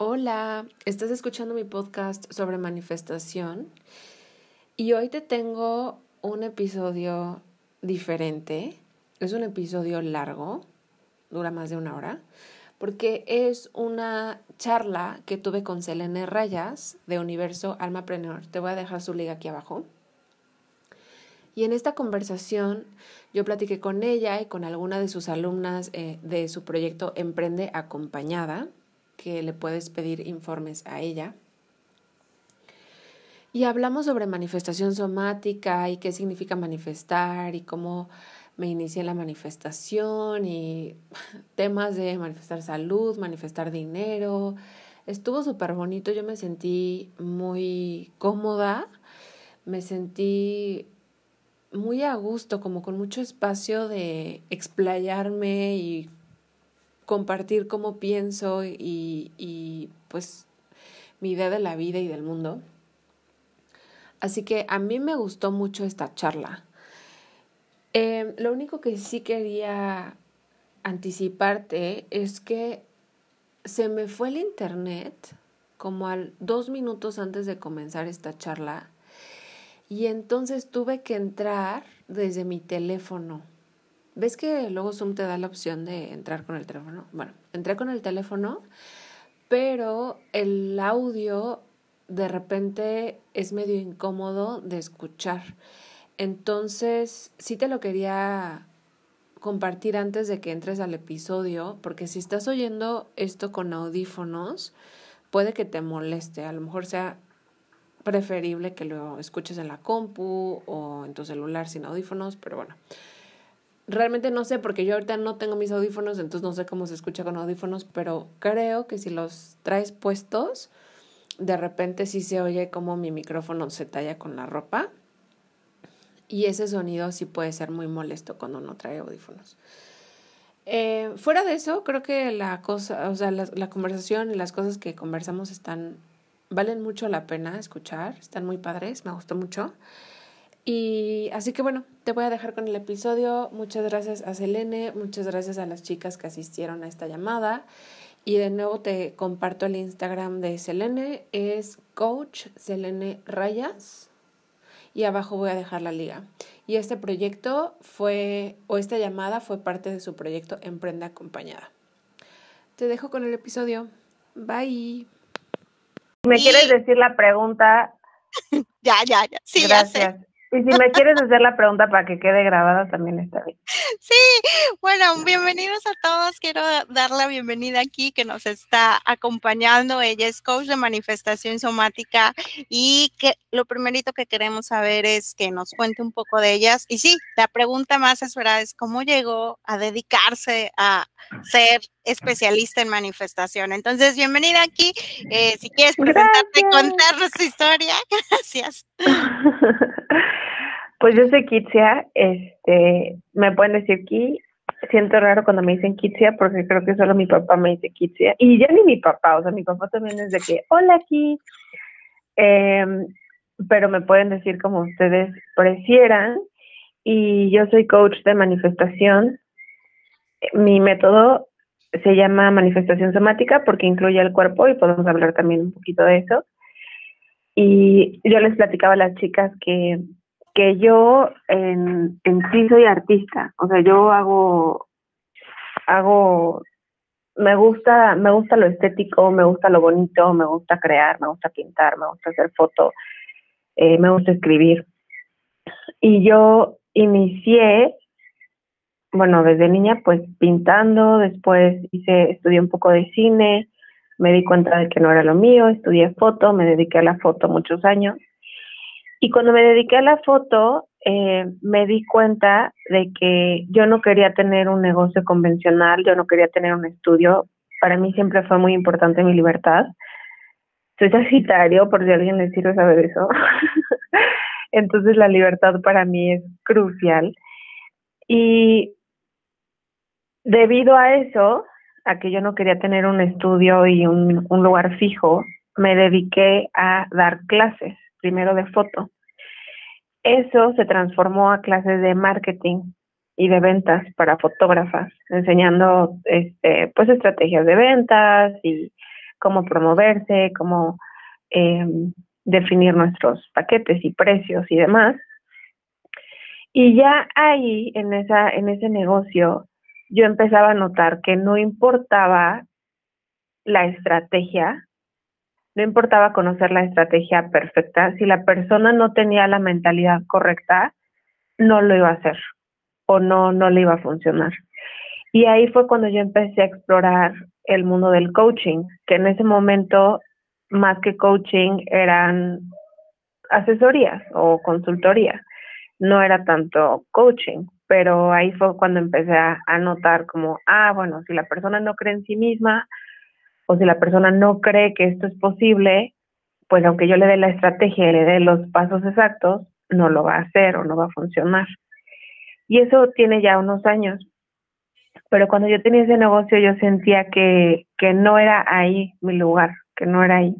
Hola, estás escuchando mi podcast sobre manifestación y hoy te tengo un episodio diferente. Es un episodio largo, dura más de una hora, porque es una charla que tuve con Selene Rayas de Universo Almapreneur. Te voy a dejar su liga aquí abajo. Y en esta conversación yo platiqué con ella y con alguna de sus alumnas eh, de su proyecto Emprende Acompañada que le puedes pedir informes a ella. Y hablamos sobre manifestación somática y qué significa manifestar y cómo me inicié la manifestación y temas de manifestar salud, manifestar dinero. Estuvo súper bonito, yo me sentí muy cómoda, me sentí muy a gusto, como con mucho espacio de explayarme y compartir cómo pienso y, y pues mi idea de la vida y del mundo. Así que a mí me gustó mucho esta charla. Em, lo único que sí quería anticiparte es que se me fue el internet como al dos minutos antes de comenzar esta charla y entonces tuve que entrar desde mi teléfono. ¿Ves que luego Zoom te da la opción de entrar con el teléfono? Bueno, entré con el teléfono, pero el audio de repente es medio incómodo de escuchar. Entonces, sí te lo quería compartir antes de que entres al episodio, porque si estás oyendo esto con audífonos, puede que te moleste. A lo mejor sea preferible que lo escuches en la compu o en tu celular sin audífonos, pero bueno realmente no sé, porque yo ahorita no tengo mis audífonos, entonces no sé cómo se escucha con audífonos, pero creo que si los traes puestos, de repente sí se oye como mi micrófono se talla con la ropa. Y ese sonido sí puede ser muy molesto cuando uno trae audífonos. Eh, fuera de eso, creo que la cosa, o sea, la, conversación y las cosas que conversamos están, valen mucho la pena escuchar, están muy padres, me gustó mucho. Y así que bueno, te voy a dejar con el episodio. Muchas gracias a Selene, muchas gracias a las chicas que asistieron a esta llamada. Y de nuevo te comparto el Instagram de Selene, es Coach Selene Rayas. Y abajo voy a dejar la liga. Y este proyecto fue, o esta llamada fue parte de su proyecto Emprende Acompañada. Te dejo con el episodio. Bye. ¿Me quieres decir la pregunta? ya, ya, ya. Sí, ya sé. Y si me quieres hacer la pregunta para que quede grabada, también está bien. Sí, bueno, bienvenidos a todos. Quiero dar la bienvenida aquí que nos está acompañando. Ella es coach de manifestación somática y que lo primerito que queremos saber es que nos cuente un poco de ellas. Y sí, la pregunta más esperada es cómo llegó a dedicarse a ser especialista en manifestación. Entonces, bienvenida aquí. Eh, si quieres presentarte y contarnos tu historia, gracias. Pues yo soy Kitsia, este, me pueden decir Ki, siento raro cuando me dicen Kitsia porque creo que solo mi papá me dice Kitsia y ya ni mi papá, o sea, mi papá también es de que, hola Ki, em, pero me pueden decir como ustedes prefieran y yo soy coach de manifestación. Mi método se llama manifestación somática porque incluye el cuerpo y podemos hablar también un poquito de eso. Y yo les platicaba a las chicas que que yo en, en sí soy artista, o sea, yo hago, hago, me gusta, me gusta lo estético, me gusta lo bonito, me gusta crear, me gusta pintar, me gusta hacer fotos, eh, me gusta escribir. Y yo inicié, bueno, desde niña, pues pintando, después hice, estudié un poco de cine, me di cuenta de que no era lo mío, estudié foto, me dediqué a la foto muchos años y cuando me dediqué a la foto, eh, me di cuenta de que yo no quería tener un negocio convencional, yo no quería tener un estudio. Para mí siempre fue muy importante mi libertad. Soy sagitario, por si alguien le sirve saber eso. Entonces la libertad para mí es crucial. Y debido a eso, a que yo no quería tener un estudio y un, lugar fijo, me dediqué a dar clases primero de foto. Eso se transformó a clases de marketing y de ventas para fotógrafas, enseñando este, pues estrategias de ventas y cómo promoverse, cómo em, definir nuestros paquetes y precios y demás. Y ya ahí, en ese negocio, yo empezaba a notar que no importaba la estrategia, no importaba conocer la estrategia perfecta, si la persona no tenía la mentalidad correcta, no lo iba a hacer o no, no le iba a funcionar. Y ahí fue cuando yo empecé a explorar el mundo del coaching, que en ese momento, más que coaching, eran asesorías o consultoría. No era tanto coaching, pero ahí fue cuando empecé a, notar como, ah, bueno, si la persona no cree en sí misma, o si la persona no cree que esto es posible, pues aunque yo le dé la estrategia y le dé los pasos exactos, no lo va a hacer o no va a funcionar. Y eso tiene ya unos años. Pero cuando yo tenía ese negocio yo sentía que, que no era ahí mi lugar, que no era ahí.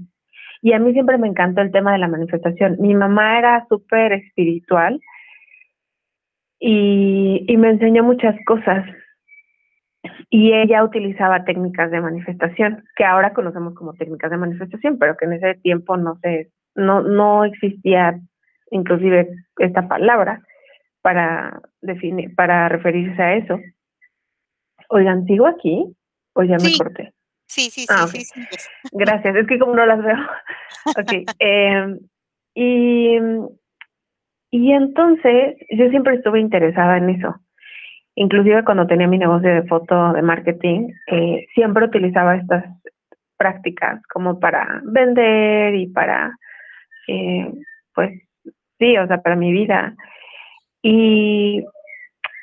Y a mí siempre me encantó el tema de la manifestación. Mi mamá era súper espiritual y, y me enseñó muchas cosas y ella utilizaba técnicas de manifestación, que ahora conocemos como técnicas de manifestación, pero que en ese tiempo no se, no, no existía inclusive esta palabra para definir, para referirse a eso. Oigan, ¿sigo aquí? ¿O ya me corté? Sí, sí, sí, ah, sí, sí, Gracias, es que como no las veo. ok. Eh, y, y entonces yo siempre estuve interesada en eso Inclusive cuando tenía mi negocio de foto de marketing, eh, siempre utilizaba estas prácticas como para vender y para, eh, pues sí, o sea, para mi vida. Y,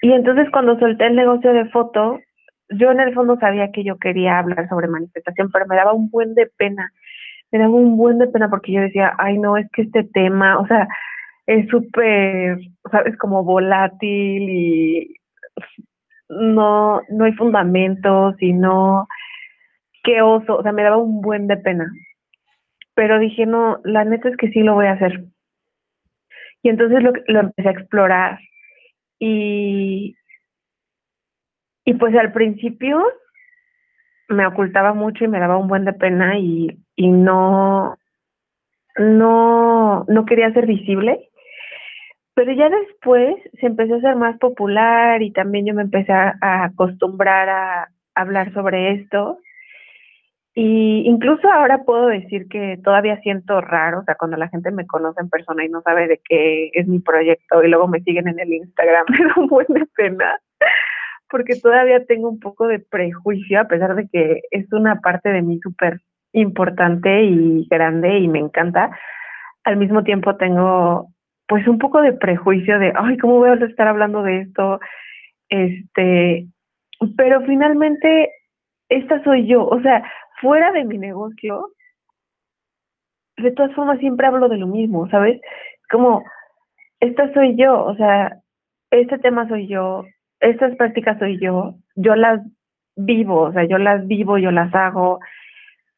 y entonces cuando solté el negocio de foto, yo en el fondo sabía que yo quería hablar sobre manifestación, pero me daba un buen de pena, me daba un buen de pena porque yo decía, ay no, es que este tema, o sea, es súper, sabes, como volátil y no, no hay fundamentos y no, qué oso, o sea, me daba un buen de pena. Pero dije, no, la neta es que sí lo voy a hacer. Y entonces lo, lo empecé a explorar. Y, y pues al principio me ocultaba mucho y me daba un buen de pena y, y no, no, no quería ser visible. Pero ya después se empezó a ser más popular y también yo me empecé a, acostumbrar a hablar sobre esto. y incluso ahora puedo decir que todavía siento raro, o sea, cuando la gente me conoce en persona y no sabe de qué es mi proyecto y luego me siguen en el Instagram, me da buena pena, porque todavía tengo un poco de prejuicio, a pesar de que es una parte de mí súper importante y grande y me encanta. Al mismo tiempo tengo pues un poco de prejuicio de, ay, ¿cómo voy a estar hablando de esto? Este, pero finalmente esta soy yo, o sea, fuera de mi negocio, de todas formas siempre hablo de lo mismo, ¿sabes? Como, esta soy yo, o sea, este tema soy yo, estas prácticas soy yo, yo las vivo, o sea, yo las vivo, yo las hago,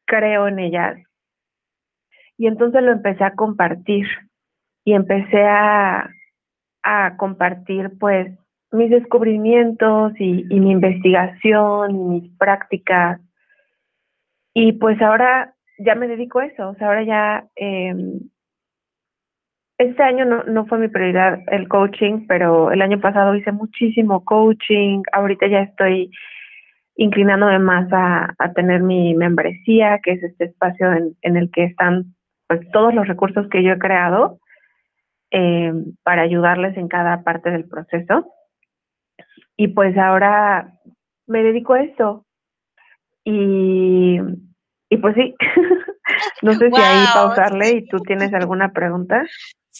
creo en ellas. Y entonces lo empecé a compartir y empecé a, a compartir pues mis descubrimientos y, mi investigación y mis prácticas. Y pues ahora ya me dedico a eso, o sea, ahora ya, eh, este año no, no fue mi prioridad el coaching, pero el año pasado hice muchísimo coaching, ahorita ya estoy inclinándome más a, a tener mi membresía, que es este espacio en, en el que están pues todos los recursos que yo he creado eh, para ayudarles en cada parte del proceso. Y pues ahora me dedico a esto. Y y pues sí, no sé si ahí pausarle y tú tienes alguna pregunta.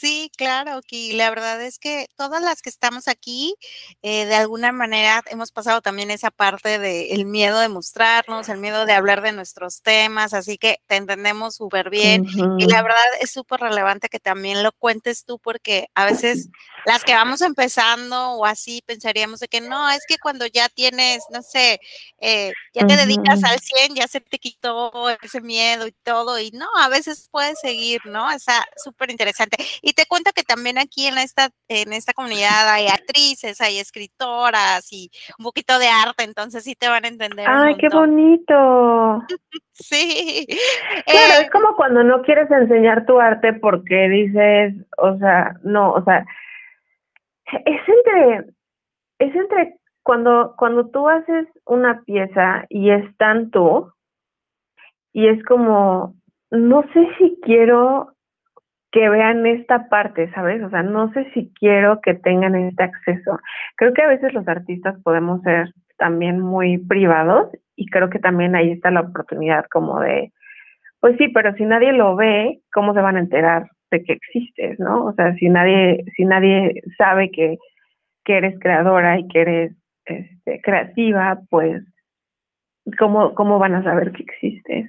Sí, claro, que la verdad es que todas las que estamos aquí, eh, de alguna manera hemos pasado también esa parte del miedo de mostrarnos, el miedo de hablar de nuestros temas, así que te entendemos súper bien. Y la verdad es súper relevante que también lo cuentes tú, porque a veces las que vamos empezando o así pensaríamos de que no, es que cuando ya tienes, no sé, eh, ya te dedicas al 100, ya se te quitó ese miedo y todo, y no, a veces puedes seguir, ¿no? Está súper interesante. Y te cuento que también aquí en esta, en esta comunidad hay actrices, hay escritoras y un poquito de arte, entonces sí te van a entender. ¡Ay, qué bonito! sí. Claro, es eh, como cuando no quieres enseñar tu arte porque dices, o sea, no, o sea, es entre, es entre cuando, cuando tú haces una pieza y es tanto, y es como, no sé si quiero que vean esta parte, ¿sabes? O sea, no sé si quiero que tengan este acceso. Creo que a veces los artistas podemos ser también muy privados y creo que también ahí está la oportunidad como de, pues sí, pero si nadie lo ve, ¿cómo se van a enterar de que existes, no? O sea, si nadie, si nadie sabe que, que eres creadora y que eres este, creativa, pues, ¿cómo, ¿cómo van a saber que existes?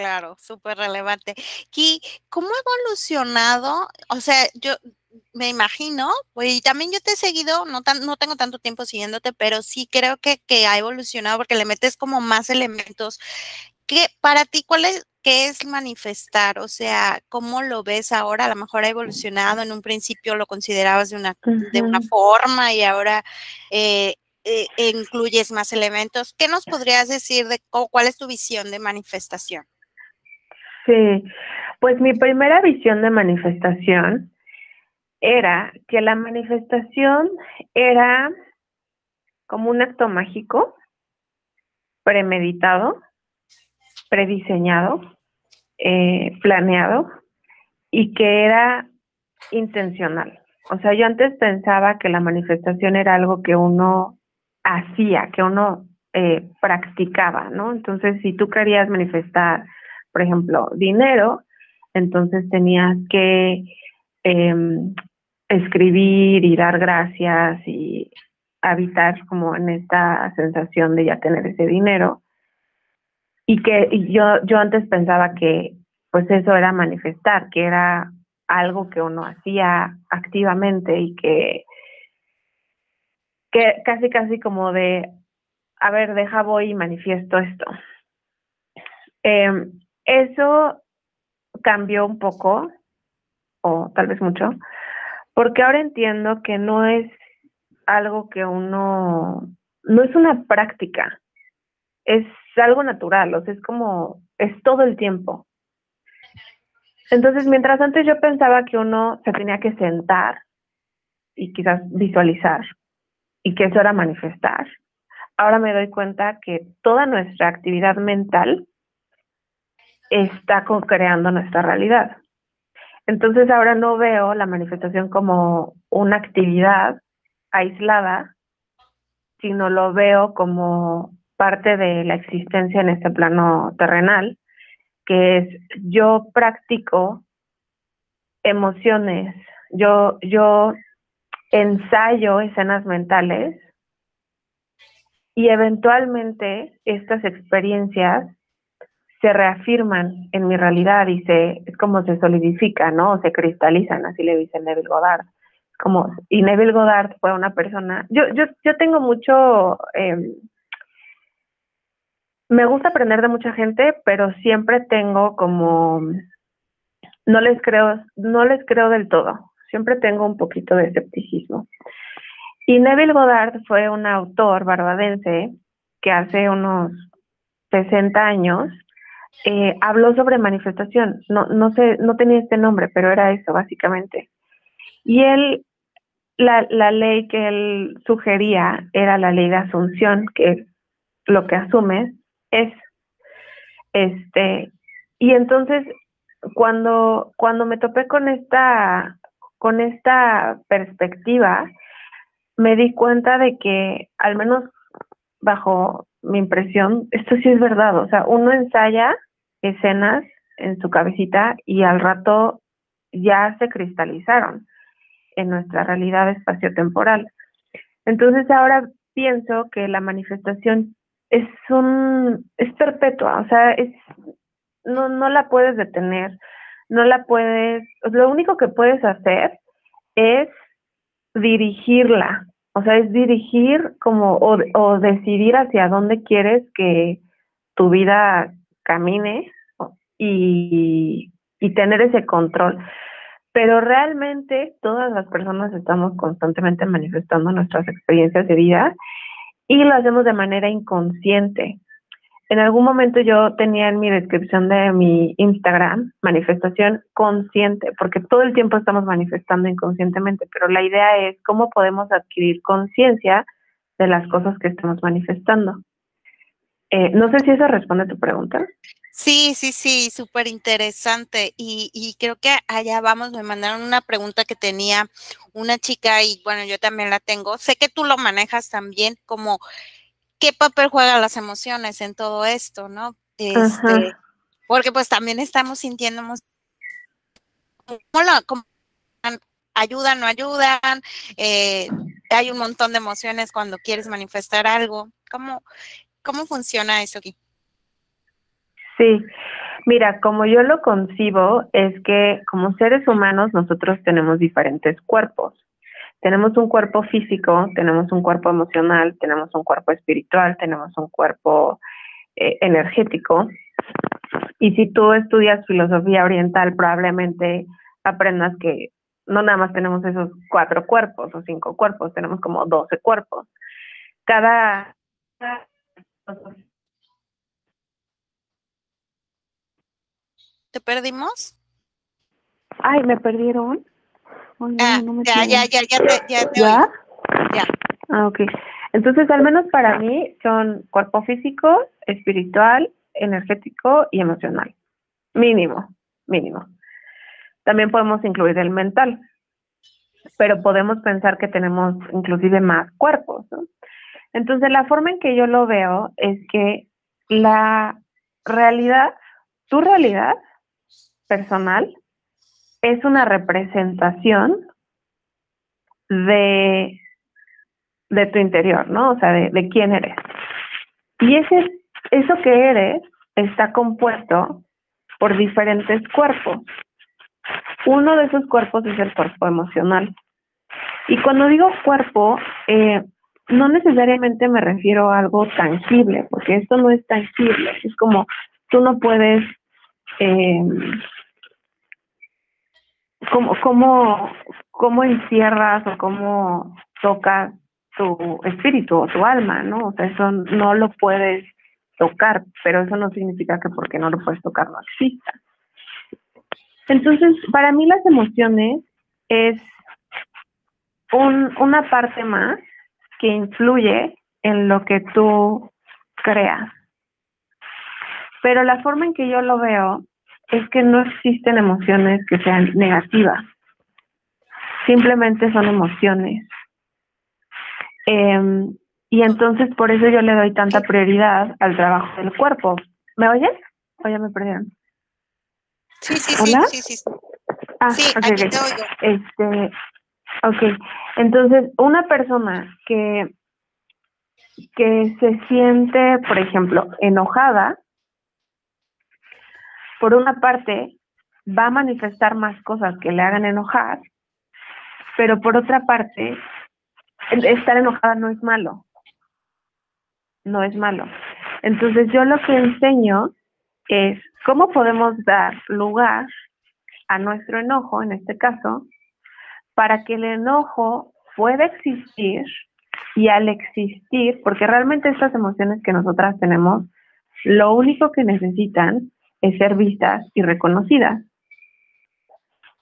Claro, súper relevante. ¿Y cómo ha evolucionado? O sea, yo me imagino, y también yo te he seguido, no, tan, no tengo tanto tiempo siguiéndote, pero sí creo que, que ha evolucionado porque le metes como más elementos. ¿Qué, para ti, cuál es, qué es manifestar? O sea, ¿cómo lo ves ahora? A lo mejor ha evolucionado, en un principio lo considerabas de una, de una forma y ahora eh, eh, incluyes más elementos. ¿Qué nos podrías decir de cuál es tu visión de manifestación? Pues mi primera visión de manifestación era que la manifestación era como un acto mágico, premeditado, prediseñado, eh, planeado y que era intencional. O sea, yo antes pensaba que la manifestación era algo que uno hacía, que uno eh, practicaba, ¿no? Entonces, si tú querías manifestar por ejemplo, dinero, entonces tenías que em, escribir y dar gracias y habitar como en esta sensación de ya tener ese dinero. Y que yo, yo antes pensaba que pues eso era manifestar, que era algo que uno hacía activamente y que, que casi casi como de, a ver, deja voy y manifiesto esto. Eh, eso cambió un poco, o tal vez mucho, porque ahora entiendo que no es algo que uno, no es una práctica, es algo natural, o sea, es como, es todo el tiempo. Entonces, mientras antes yo pensaba que uno se tenía que sentar y quizás visualizar y que eso era manifestar, ahora me doy cuenta que toda nuestra actividad mental está creando nuestra realidad. Entonces ahora no veo la manifestación como una actividad aislada, sino lo veo como parte de la existencia en este plano terrenal, que es yo practico emociones, yo, yo ensayo escenas mentales y eventualmente estas experiencias se reafirman en mi realidad y se, es como se solidifican, ¿no? O se cristalizan, así le dice Neville Goddard. Como, y Neville Goddard fue una persona, yo, yo, yo tengo mucho, eh, me gusta aprender de mucha gente, pero siempre tengo como, no les creo, no les creo del todo, siempre tengo un poquito de escepticismo. Y Neville Goddard fue un autor barbadense que hace unos 60 años eh, habló sobre manifestación. No, no sé, no tenía este nombre, pero era eso, básicamente. Y él, la, la ley que él sugería era la ley de asunción, que lo que asumes es. Este, y entonces, cuando, cuando me topé con esta, con esta perspectiva, me di cuenta de que, al menos bajo mi impresión, esto sí es verdad, o sea, uno ensaya escenas en su cabecita y al rato ya se cristalizaron en nuestra realidad espaciotemporal. Entonces ahora pienso que la manifestación es un es perpetua, o sea, es no no la puedes detener, no la puedes, lo único que puedes hacer es dirigirla, o sea, es dirigir como o, decidir hacia dónde quieres que tu vida camine y, y tener ese control. Pero realmente todas las personas estamos constantemente manifestando nuestras experiencias de vida y lo hacemos de manera inconsciente. En algún momento yo tenía en mi descripción de mi Instagram manifestación consciente, porque todo el tiempo estamos manifestando inconscientemente, pero la idea es cómo podemos adquirir conciencia de las cosas que estamos manifestando. Eh, no sé si eso responde a tu pregunta. Sí, sí, sí, súper interesante. Y, y, creo que allá vamos, me mandaron una pregunta que tenía una chica y bueno, yo también la tengo. Sé que tú lo manejas también como qué papel juegan las emociones en todo esto, ¿no? Este, porque pues también estamos sintiendo cómo, ayudan, no ayudan, eh, hay un montón de emociones cuando quieres manifestar algo. ¿Cómo, cómo funciona eso aquí? Sí, mira, como yo lo concibo, es que como seres humanos nosotros tenemos diferentes cuerpos. Tenemos un cuerpo físico, tenemos un cuerpo emocional, tenemos un cuerpo espiritual, tenemos un cuerpo eh, energético. Y si tú estudias filosofía oriental, probablemente aprendas que no nada más tenemos esos cuatro cuerpos o cinco cuerpos, tenemos como doce cuerpos. Cada ¿Te perdimos? Ay, ¿me perdieron? Ah, ya, ya, ya, ya, te, ya, te ¿Ya? Ya. Ah, ok. Entonces, al menos para mí, son cuerpo físico, espiritual, energético y emocional. Mínimo, mínimo. También podemos incluir el mental, pero podemos pensar que tenemos inclusive más cuerpos, ¿no? Entonces, la forma en que yo lo veo es que la realidad, tu realidad, personal es una representación de, de tu interior, ¿no? O sea, de, de quién eres. Y ese, eso que eres está compuesto por diferentes cuerpos. Uno de esos cuerpos es el cuerpo emocional. Y cuando digo cuerpo, eh, no necesariamente me refiero a algo tangible, porque esto no es tangible. Es como tú no puedes eh, cómo, cómo, encierras o cómo tocas tu espíritu o tu alma, ¿no? O sea, eso no lo puedes tocar, pero eso no significa que porque no lo puedes tocar no exista. Entonces, para mí las emociones es un, una parte más que influye en lo que tú creas. Pero la forma en que yo lo veo es que no existen emociones que sean negativas. Simplemente son emociones. Em, y entonces por eso yo le doy tanta prioridad al trabajo del cuerpo. ¿Me oyes? ¿O ya me perdieron? Sí, sí, sí, sí, sí. Ah, sí, okay, aquí te oigo. Este, ok. Entonces, una persona que, que se siente, por ejemplo, enojada, por una parte, va a manifestar más cosas que le hagan enojar, pero por otra parte, estar enojada no es malo. No es malo. Entonces yo lo que enseño es cómo podemos dar lugar a nuestro enojo, en este caso, para que el enojo pueda existir y al existir, porque realmente estas emociones que nosotras tenemos, lo único que necesitan es ser vistas y reconocidas.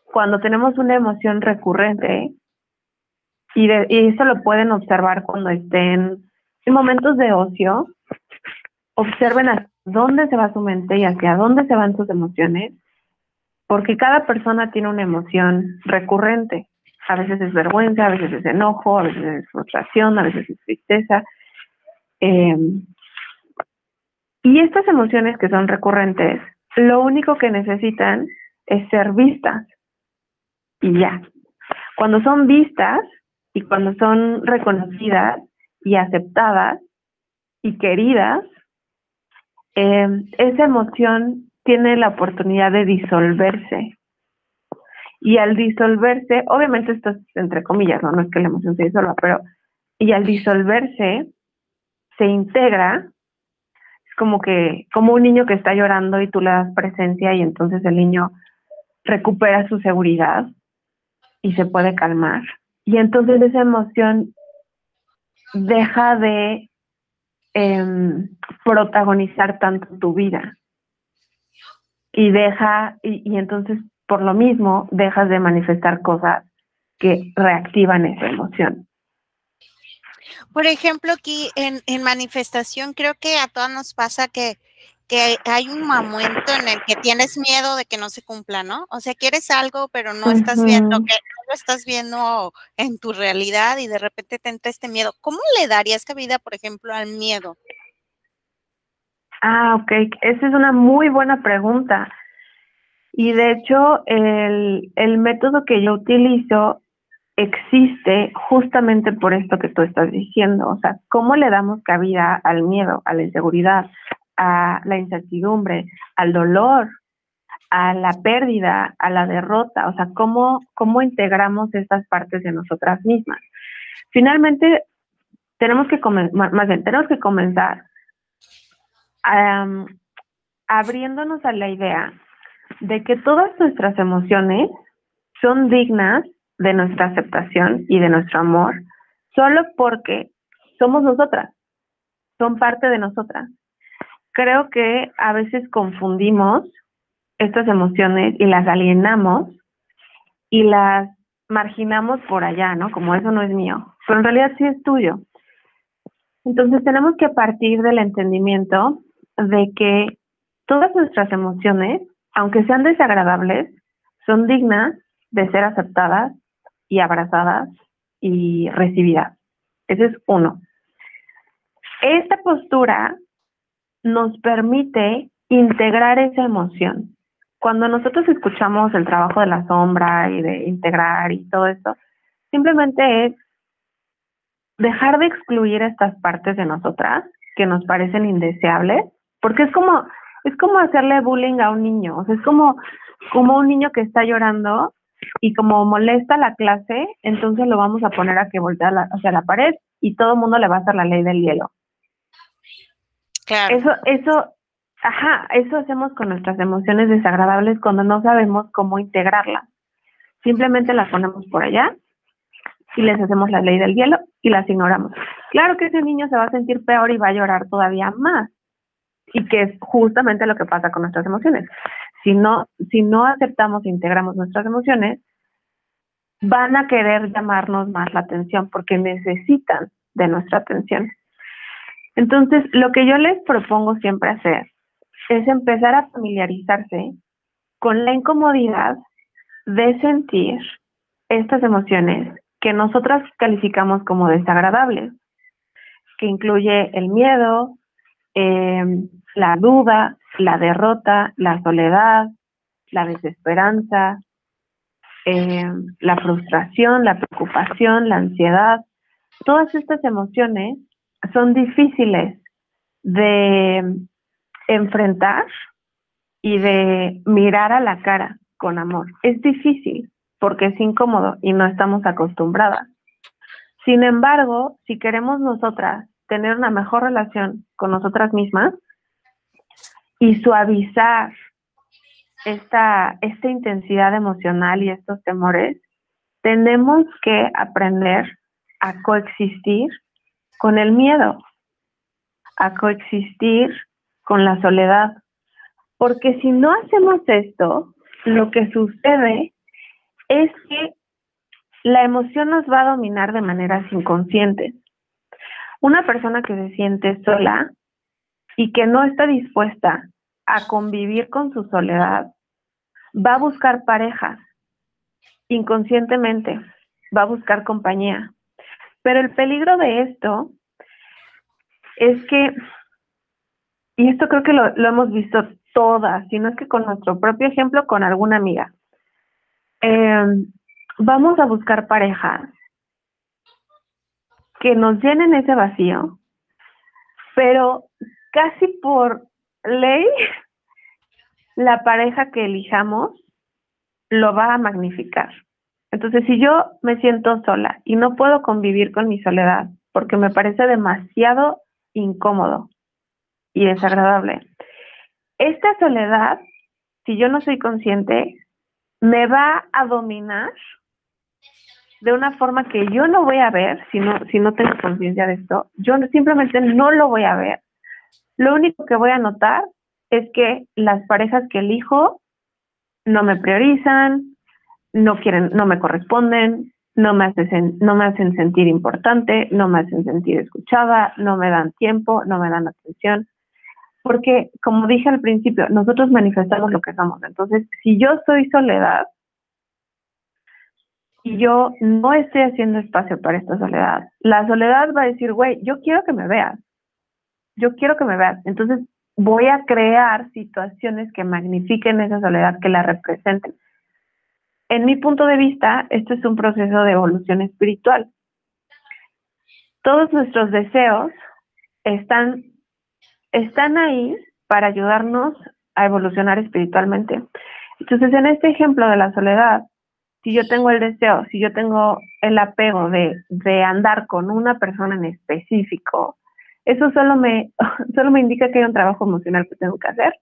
Cuando tenemos una emoción recurrente, y, de, eso lo pueden observar cuando estén en momentos de ocio, observen a dónde se va su mente y hacia dónde se van sus emociones, porque cada persona tiene una emoción recurrente. A veces es vergüenza, a veces es enojo, a veces es frustración, a veces es tristeza. Eh, y estas emociones que son recurrentes, lo único que necesitan es ser vistas. Y ya. Cuando son vistas y cuando son reconocidas y aceptadas y queridas, eh, esa emoción tiene la oportunidad de disolverse. Y al disolverse, obviamente esto es entre comillas, ¿no? No es que la emoción se disuelva, pero y al disolverse se integra, como que, como un niño que está llorando y tú le das presencia y entonces el niño recupera su seguridad y se puede calmar. Y entonces esa emoción deja de eh, protagonizar tanto tu vida y deja, y entonces por lo mismo dejas de manifestar cosas que reactivan esa emoción. Por ejemplo, aquí en, en manifestación creo que a todas nos pasa que, que hay un momento en el que tienes miedo de que no se cumpla, ¿no? O sea, quieres algo, pero no estás viendo que no lo estás viendo en tu realidad y de repente te entra este miedo. ¿Cómo le darías cabida, por ejemplo, al miedo? Ah, ok. Esa es una muy buena pregunta. Y de hecho, el, el método que yo utilizo existe justamente por esto que tú estás diciendo. O sea, ¿cómo le damos cabida al miedo, a la inseguridad, a la incertidumbre, al dolor, a la pérdida, a la derrota? O sea, ¿cómo, cómo integramos estas partes de nosotras mismas? Finalmente, tenemos que, más bien, tenemos que comenzar abriéndonos a la idea de que todas nuestras emociones son dignas de nuestra aceptación y de nuestro amor solo porque somos nosotras, son parte de nosotras. Creo que a veces confundimos estas emociones y las alienamos y las marginamos por allá, ¿no? Como eso no es mío, pero en realidad sí es tuyo. Entonces tenemos que partir del entendimiento de que todas nuestras emociones, aunque sean desagradables, son dignas de ser aceptadas y abrazadas y recibidas. Ese es uno. Esta postura nos permite integrar esa emoción. Cuando nosotros escuchamos el trabajo de la sombra y de integrar y todo esto, simplemente es dejar de excluir estas partes de nosotras que nos parecen indeseables porque es como, es como hacerle bullying a un niño, o sea, es como, como un niño que está llorando y como molesta la clase, entonces lo vamos a poner a que voltee hacia la pared y todo el mundo le va a hacer la ley del hielo. Claro. Eso, eso, ajá, eso hacemos con nuestras emociones desagradables cuando no sabemos cómo integrarlas. Simplemente las ponemos por allá y les hacemos la ley del hielo y las ignoramos. Claro que ese niño se va a sentir peor y va a llorar todavía más, y que es justamente lo que pasa con nuestras emociones. Si no, si no aceptamos e integramos nuestras emociones, van a querer llamarnos más la atención porque necesitan de nuestra atención. Entonces, lo que yo les propongo siempre hacer es empezar a familiarizarse con la incomodidad de sentir estas emociones que nosotras calificamos como desagradables, que incluye el miedo, em, la duda, la derrota, la soledad, la desesperanza, em, la frustración, la preocupación, la ansiedad. Todas estas emociones son difíciles de enfrentar y de mirar a la cara con amor. Es difícil porque es incómodo y no estamos acostumbradas. Sin embargo, si queremos nosotras tener una mejor relación con nosotras mismas y suavizar esta, esta intensidad emocional y estos temores, tenemos que aprender a coexistir con el miedo, a coexistir con la soledad. Porque si no hacemos esto, lo que sucede es que la emoción nos va a dominar de maneras inconscientes. Una persona que se siente sola y que no está dispuesta a convivir con su soledad, va a buscar parejas inconscientemente, va a buscar compañía. Pero el peligro de esto es que, y esto creo que lo, hemos visto todas, si no es que con nuestro propio ejemplo, con alguna amiga. Em, vamos a buscar parejas que nos llenen ese vacío, pero casi por ley, la pareja que elijamos lo va a magnificar. Entonces, si yo me siento sola y no puedo convivir con mi soledad porque me parece demasiado incómodo y desagradable, esta soledad, si yo no soy consciente, me va a dominar de una forma que yo no voy a ver si no, si no tengo conciencia de esto. Yo simplemente no lo voy a ver. Lo único que voy a notar es que las parejas que elijo no me priorizan, no quieren, no me corresponden, no me, hacen, no me hacen sentir importante, no me hacen sentir escuchada, no me dan tiempo, no me dan atención. Porque, como dije al principio, nosotros manifestamos lo que somos. Entonces, si yo soy soledad y yo no estoy haciendo espacio para esta soledad, la soledad va a decir, güey, yo quiero que me veas. Yo quiero que me veas. Entonces, voy a crear situaciones que magnifiquen esa soledad, que la representen en mi punto de vista, esto es un proceso de evolución espiritual. Todos nuestros deseos están, están ahí para ayudarnos a evolucionar espiritualmente. Entonces, en este ejemplo de la soledad, si yo tengo el deseo, si yo tengo el apego de, de andar con una persona en específico, eso solo me, solo me indica que hay un trabajo emocional que tengo que hacer,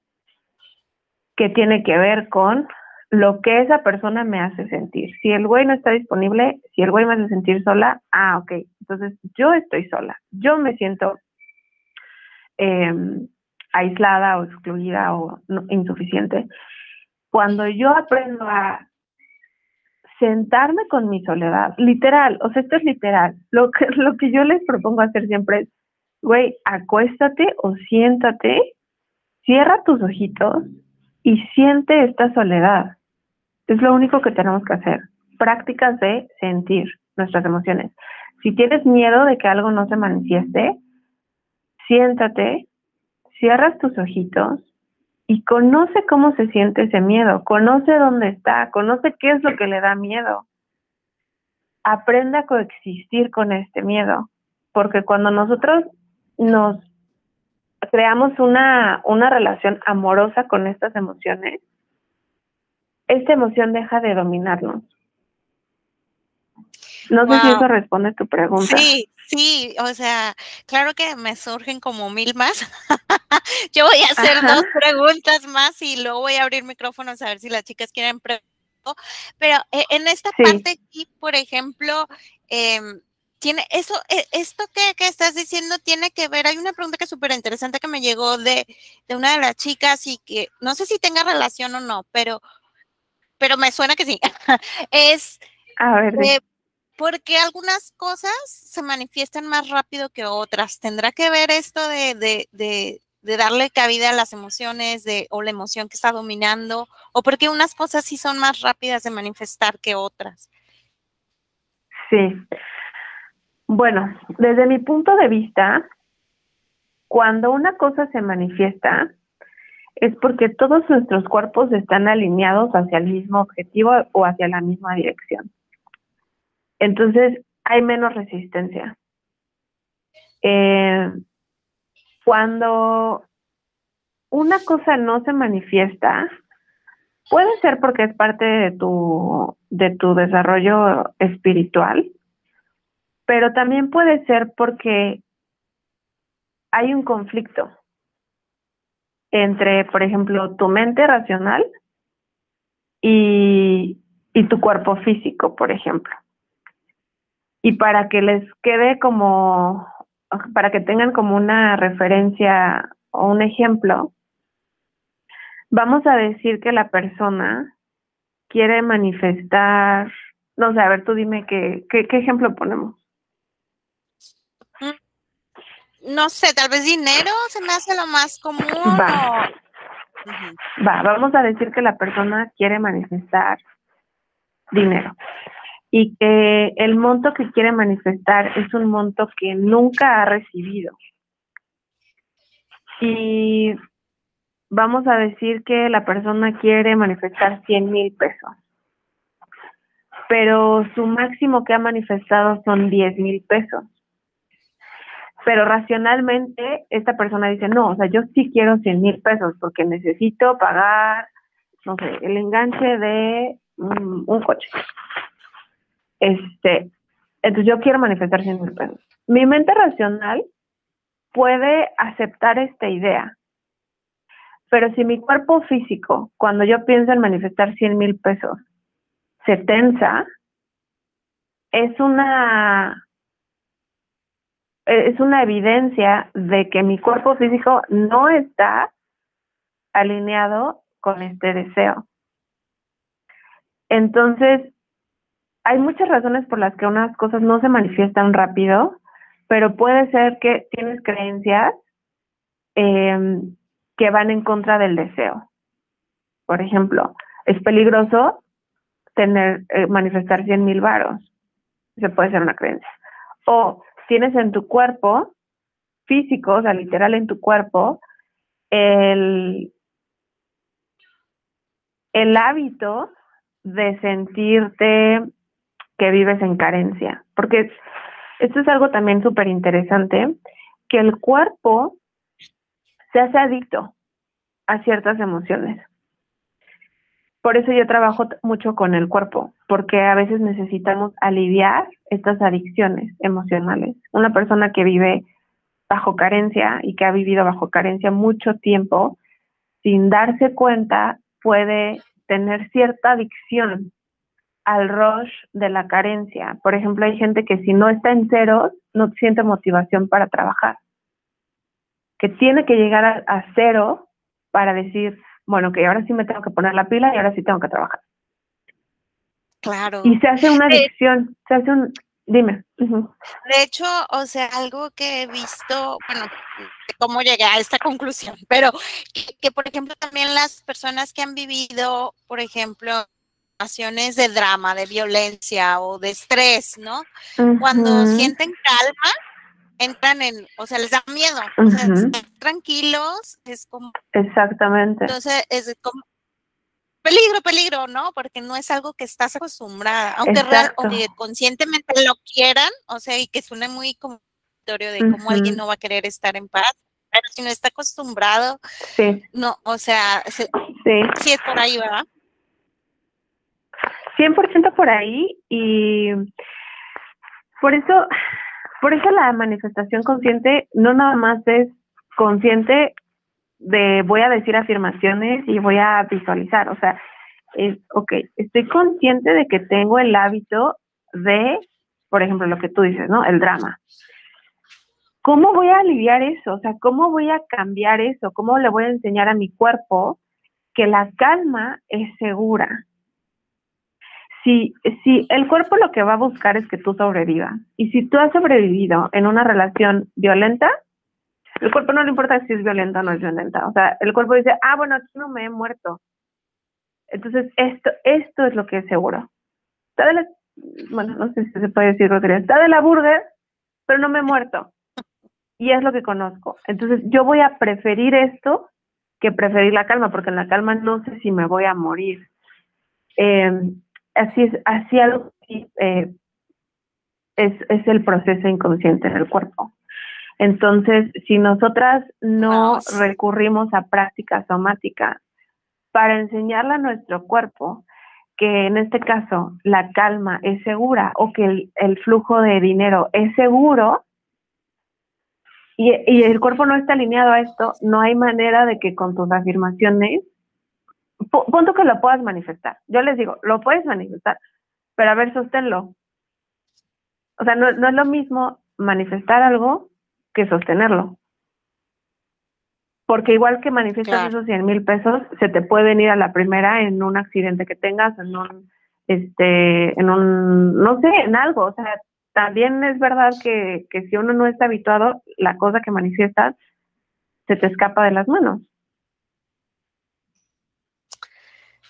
que tiene que ver con lo que esa persona me hace sentir. Si el güey no está disponible, si el güey me hace sentir sola, ah, ok, entonces yo estoy sola, yo me siento em, aislada o excluida o insuficiente. Cuando yo aprendo a sentarme con mi soledad, literal, o sea, esto es literal, lo que, lo que yo les propongo hacer siempre es, güey, acuéstate o siéntate, cierra tus ojitos y siente esta soledad. Es lo único que tenemos que hacer. Prácticas de sentir nuestras emociones. Si tienes miedo de que algo no se manifieste, siéntate, cierras tus ojitos y conoce cómo se siente ese miedo, conoce dónde está, conoce qué es lo que le da miedo. Aprende a coexistir con este miedo, porque cuando nosotros nos creamos una, una relación amorosa con estas emociones, esta emoción deja de dominarnos. No sé si eso responde a tu pregunta. Sí, sí, o sea, claro que me surgen como mil más. Yo voy a hacer dos preguntas más y luego voy a abrir micrófonos a ver si las chicas quieren preguntar. Pero eh, en esta parte aquí, por ejemplo, eh, tiene eso, e, esto que, que, estás diciendo tiene que ver, hay una pregunta que es súper interesante que me llegó de, de, una de las chicas y que no sé si tenga relación o no, pero, pero me suena que sí. es A ver, eh, porque algunas cosas se manifiestan más rápido que otras. ¿Tendrá que ver esto de, de, de, de darle cabida a las emociones de, o la emoción que está dominando, o porque unas cosas sí son más rápidas de manifestar que otras. Sí. Bueno, desde mi punto de vista, cuando una cosa se manifiesta, es porque todos nuestros cuerpos están alineados hacia el mismo objetivo o hacia la misma dirección. Entonces, hay menos resistencia. Eh, cuando una cosa no se manifiesta, puede ser porque es parte de tu, de tu desarrollo espiritual, pero también puede ser porque hay un conflicto entre, por ejemplo, tu mente racional y, y tu cuerpo físico, por ejemplo. Y para que les quede como, para que tengan como una referencia o un ejemplo, vamos a decir que la persona quiere manifestar, no sé, a ver, tú dime qué, qué, qué ejemplo ponemos. No sé, tal vez dinero se me hace lo más común. Va. Va, vamos a decir que la persona quiere manifestar dinero y que el monto que quiere manifestar es un monto que nunca ha recibido. Y vamos a decir que la persona quiere manifestar 100 mil pesos, pero su máximo que ha manifestado son 10 mil pesos pero racionalmente esta persona dice, no, o sea, yo sí quiero 100 mil pesos porque necesito pagar, no sé, el enganche de un coche. Este, entonces yo quiero manifestar 100 mil pesos. Mi mente racional puede aceptar esta idea, pero si mi cuerpo físico, cuando yo pienso en manifestar 100 mil pesos, se tensa, es una es una evidencia de que mi cuerpo físico no está alineado con este deseo. Entonces, hay muchas razones por las que unas cosas no se manifiestan rápido, pero puede ser que tienes creencias em, que van en contra del deseo. Por ejemplo, es peligroso tener eh, manifestar 100 mil varos. Se puede ser una creencia. O tienes en tu cuerpo físico, o sea, literal en tu cuerpo, el, el hábito de sentirte que vives en carencia. Porque esto es algo también súper interesante, que el cuerpo se hace adicto a ciertas emociones. Por eso yo trabajo mucho con el cuerpo, porque a veces necesitamos aliviar estas adicciones emocionales. Una persona que vive bajo carencia y que ha vivido bajo carencia mucho tiempo, sin darse cuenta, puede tener cierta adicción al rush de la carencia. Por ejemplo, hay gente que si no está en ceros, no siente motivación para trabajar. Que tiene que llegar a, a cero para decir, bueno, que ahora sí me tengo que poner la pila y ahora sí tengo que trabajar. Claro. Y se hace una adicción, se hace un, dime. De hecho, o sea, algo que he visto, bueno, cómo llegué a esta conclusión, pero que, por ejemplo también las personas que han vivido, por ejemplo, situaciones de drama, de violencia o de estrés, ¿no? Cuando sienten calma, entran en, o sea, les da miedo, o sea, estar tranquilos es como... Exactamente. Entonces, es como peligro, peligro, ¿no? Porque no es algo que estás acostumbrada, aunque, real, conscientemente lo quieran, o sea, y que suene muy como de cómo alguien no va a querer estar en paz, pero si no está acostumbrado, sí. no, o sea, sí. sí es por ahí, ¿verdad? 100% por ahí y por eso por eso la manifestación consciente no nada más es consciente de voy a decir afirmaciones y voy a visualizar, o sea, es, ok, estoy consciente de que tengo el hábito de, por ejemplo, lo que tú dices, ¿no? El drama. ¿Cómo voy a aliviar eso? O sea, ¿cómo voy a cambiar eso? ¿Cómo le voy a enseñar a mi cuerpo que la calma es segura? Si, si el cuerpo lo que va a buscar es que tú sobrevivas, y si tú has sobrevivido en una relación violenta, El cuerpo no le importa si es violenta o no es violenta. O sea, el cuerpo dice, ah, bueno, aquí no me he muerto. Entonces, esto, esto es lo que es seguro. Está de la, bueno, no sé si se puede decir grosería, está de la burger, pero no me he muerto. Y es lo que conozco. Entonces, yo voy a preferir esto que preferir la calma, porque en la calma no sé si me voy a morir. Eh, así es, así algo eh, es, es el proceso inconsciente del cuerpo. Entonces, si nosotras no recurrimos a prácticas somáticas para enseñarle a nuestro cuerpo que en este caso la calma es segura o que el, el flujo de dinero es seguro y, y, el cuerpo no está alineado a esto, no hay manera de que con tus afirmaciones, punto que lo puedas manifestar. Yo les digo, lo puedes manifestar, pero a ver, sosténlo. O sea, no, no es lo mismo manifestar algo que sostenerlo. Porque igual que manifiestas esos 100 mil pesos, se te puede venir a la primera en un accidente que tengas, en un, este, en un, no sé, en algo. O sea, también es verdad que, que si uno no está habituado, la cosa que manifiestas se te escapa de las manos.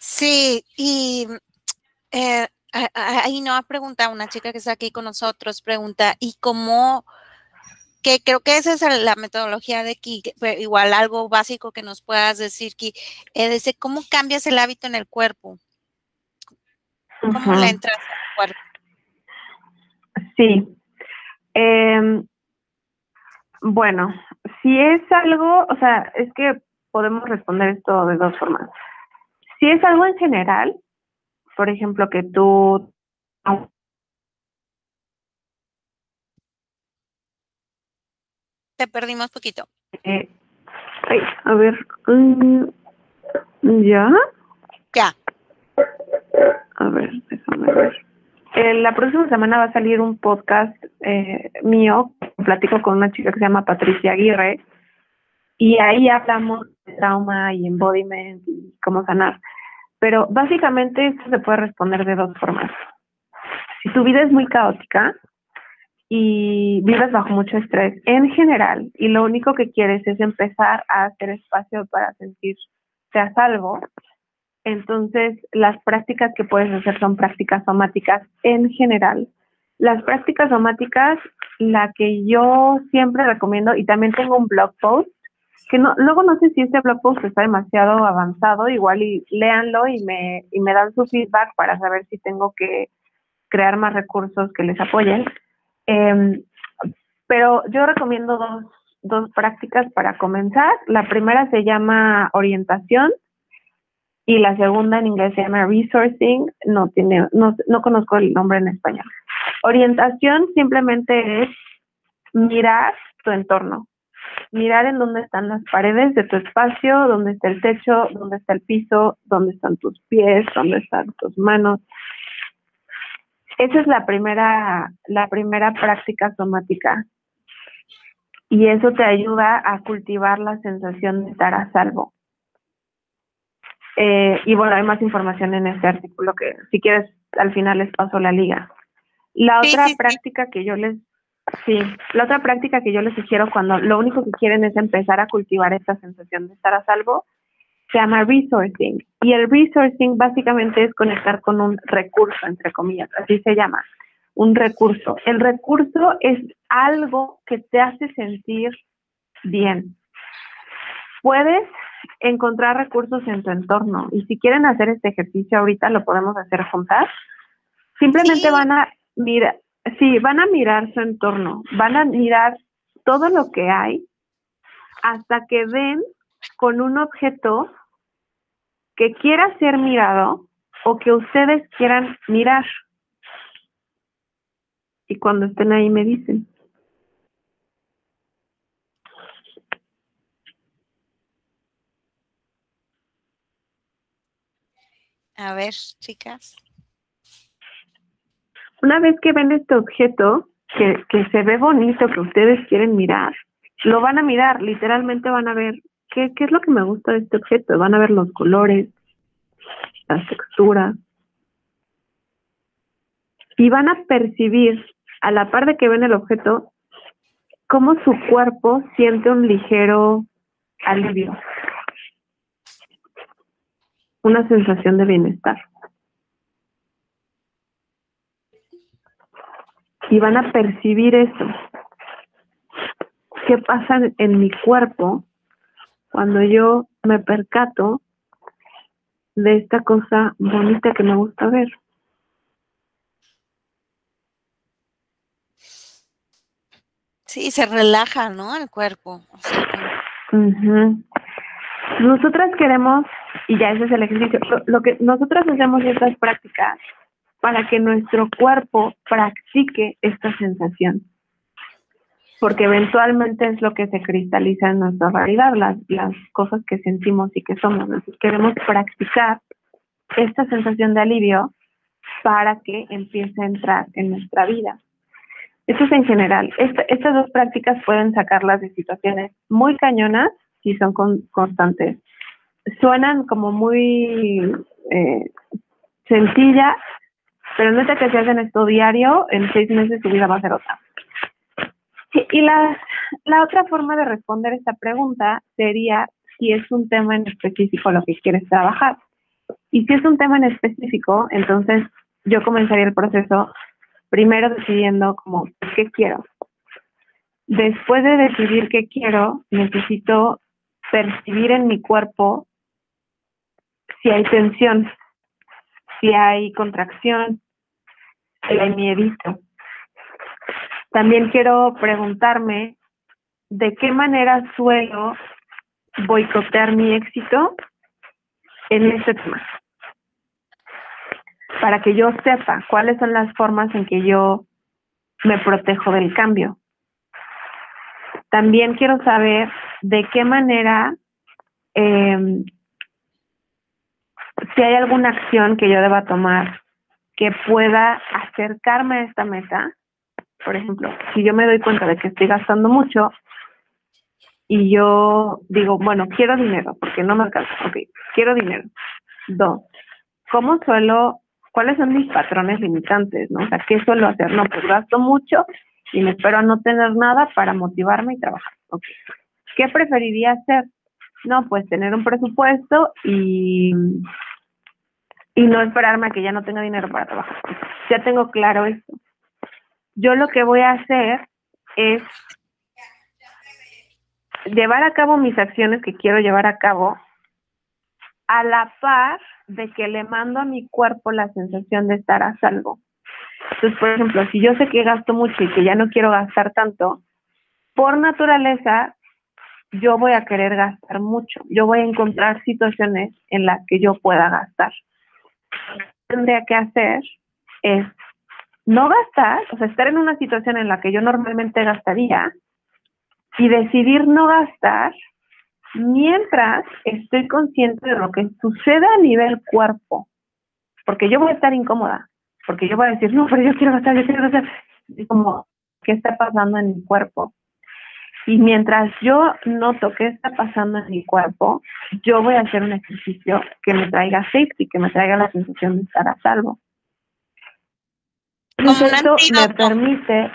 Sí, y eh, ahí no ha preguntado una chica que está aquí con nosotros, pregunta, ¿y cómo que creo que esa es la metodología de aquí, igual algo básico que nos puedas decir, que de cómo cambias el hábito en el cuerpo. ¿Cómo le entras al cuerpo? Sí. Em, bueno, si es algo, o sea, es que podemos responder esto de dos formas. Si es algo en general, por ejemplo, que tú Te perdimos poquito. Eh, a ver. Mm, ¿Ya? Ya. A ver, déjame ver. Eh, la próxima semana va a salir un podcast eh, mío. Platico con una chica que se llama Patricia Aguirre. Y ahí hablamos trauma y embodiment y cómo sanar. Pero básicamente esto se puede responder de dos formas. Si tu vida es muy caótica, y vives bajo mucho estrés en general y lo único que quieres es empezar a hacer espacio para sentirte a salvo, entonces las prácticas que puedes hacer son prácticas somáticas en general. Las prácticas somáticas, la que yo siempre recomiendo, y también tengo un blog post, que no, luego no sé si este blog post está demasiado avanzado, igual y léanlo y me, y me dan su feedback para saber si tengo que crear más recursos que les apoyen Em, pero yo recomiendo dos, dos prácticas para comenzar. La primera se llama orientación y la segunda en inglés se llama resourcing. No tiene, no, no conozco el nombre en español. Orientación simplemente es mirar tu entorno, mirar en dónde están las paredes de tu espacio, dónde está el techo, dónde está el piso, dónde están tus pies, dónde están tus manos, esa es la primera, la primera práctica somática. Y eso te ayuda a cultivar la sensación de estar a salvo. Eh, y bueno, hay más información en este artículo que si quieres al final les paso la liga. La otra práctica que yo les sí, la otra práctica que yo les sugiero cuando lo único que quieren es empezar a cultivar esta sensación de estar a salvo se llama resourcing. Y el resourcing básicamente es conectar con un recurso, entre comillas, así se llama, un recurso. El recurso es algo que te hace sentir bien. Puedes encontrar recursos en tu entorno y si quieren hacer este ejercicio ahorita lo podemos hacer juntas. Simplemente van a mirar, sí, van a mirar su entorno, van a mirar todo lo que hay hasta que ven con un objeto que quiera ser mirado o que ustedes quieran mirar. Y cuando estén ahí me dicen. A ver, chicas. Una vez que ven este objeto, que, que se ve bonito, que ustedes quieren mirar, lo van a mirar, literalmente van a ver ¿qué, es lo que me gusta de este objeto? Van a ver los colores, las texturas, y van a percibir, a la par de que ven el objeto, cómo su cuerpo siente un ligero alivio, una sensación de bienestar. Y van a percibir eso. ¿Qué pasa en mi cuerpo cuando yo me percato de esta cosa bonita que me gusta ver? Sí, se relaja, ¿no? El cuerpo. Nosotras queremos, y ya ese es el ejercicio, lo, que nosotras hacemos estas prácticas para que nuestro cuerpo practique esta sensación. Porque eventualmente es lo que se cristaliza en nuestra realidad, las, las cosas que sentimos y que somos. Entonces queremos practicar esta sensación de alivio para que empiece a entrar en nuestra vida. Esto es en general. estas dos prácticas pueden sacarlas de situaciones muy cañonas si son constantes. Suenan como muy eh, sencillas, pero no es que si hacen esto diario, en seis meses su vida va a ser otra. Y la, la otra forma de responder esta pregunta sería si es un tema en específico lo que quieres trabajar. Y si es un tema en específico, entonces yo comenzaría el proceso primero decidiendo como qué quiero. Después de decidir qué quiero, necesito percibir en mi cuerpo si hay tensión, si hay contracción, hay miedito. También quiero preguntarme de qué manera suelo boicotear mi éxito en este tema para que yo sepa cuáles son las formas en que yo me protejo del cambio. También quiero saber de qué manera, em, si hay alguna acción que yo deba tomar que pueda acercarme a esta meta. Por ejemplo, si yo me doy cuenta de que estoy gastando mucho y yo digo, bueno, quiero dinero, porque no me alcanza. Ok, quiero dinero. Dos, ¿cómo suelo cuáles son mis patrones limitantes, ¿no? O sea, ¿qué suelo hacer? No, pues gasto mucho y me espero a no tener nada para motivarme y trabajar. ¿Qué preferiría hacer? No, pues tener un presupuesto y, y no esperarme a que ya no tenga dinero para trabajar. Ya tengo claro esto. Yo lo que voy a hacer es llevar a cabo mis acciones que quiero llevar a cabo a la par de que le mando a mi cuerpo la sensación de estar a salvo. Entonces, por ejemplo, si yo sé que gasto mucho y que ya no quiero gastar tanto, por naturaleza yo voy a querer gastar mucho. Yo voy a encontrar situaciones en las que yo pueda gastar. Tendría que hacer es no gastar, o sea, estar en una situación en la que yo normalmente gastaría y decidir no gastar mientras estoy consciente de lo que sucede a nivel cuerpo, porque yo voy a estar incómoda, porque yo voy a decir, no, pero yo quiero gastar, yo quiero gastar, y como, ¿qué está pasando en mi cuerpo? Y mientras yo noto qué está pasando en mi cuerpo, yo voy a hacer un ejercicio que me traiga safety, que me traiga la sensación de estar a salvo. Y eso me permite,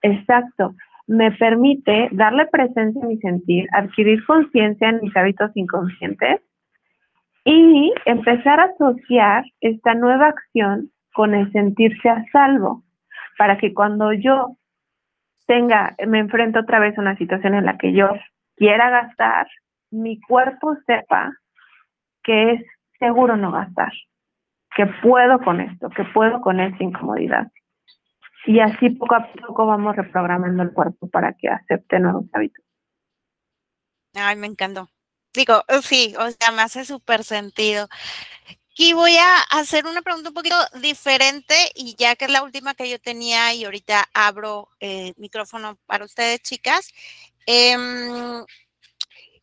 exacto, me permite darle presencia a mi sentir, adquirir conciencia en mis hábitos inconscientes y empezar a asociar esta nueva acción con el sentirse a salvo, para que cuando yo tenga, me enfrento otra vez a una situación en la que yo quiera gastar, mi cuerpo sepa que es seguro no gastar, que puedo con esto, que puedo con esta incomodidad. Y así poco a poco vamos reprogramando el cuerpo para que acepte nuevos hábitos. Ay, me encantó. Digo, sí, o sea, me hace súper sentido. Aquí voy a hacer una pregunta un poquito diferente y ya que es la última que yo tenía y ahorita abro eh, micrófono para ustedes, chicas. Em,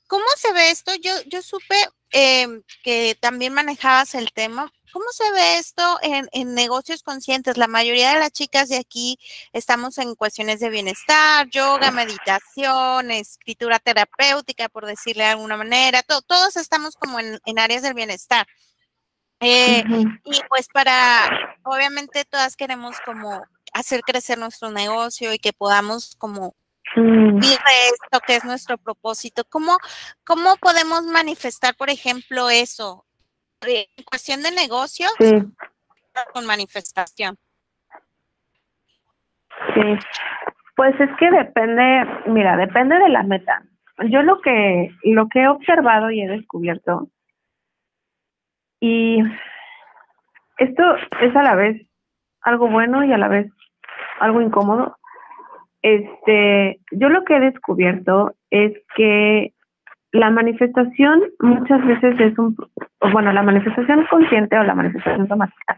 ¿Cómo se ve esto? Yo, yo supe em, que también manejabas el tema. ¿Cómo se ve esto en, negocios conscientes? La mayoría de las chicas de aquí estamos en cuestiones de bienestar, yoga, meditación, escritura terapéutica, por decirle de alguna manera. todos estamos como en, áreas del bienestar. Eh, y pues para, obviamente todas queremos como hacer crecer nuestro negocio y que podamos como Mm, esto que es nuestro propósito. ¿Cómo, ¿Cómo podemos manifestar, por ejemplo, eso? En cuestión de negocio, sí, con manifestación. sí. Pues es que depende, mira, depende de la meta. Yo lo que, lo que he observado y he descubierto, y esto es a la vez algo bueno y a la vez algo incómodo, este, yo lo que he descubierto es que la manifestación muchas veces es un, bueno, la manifestación consciente o la manifestación somática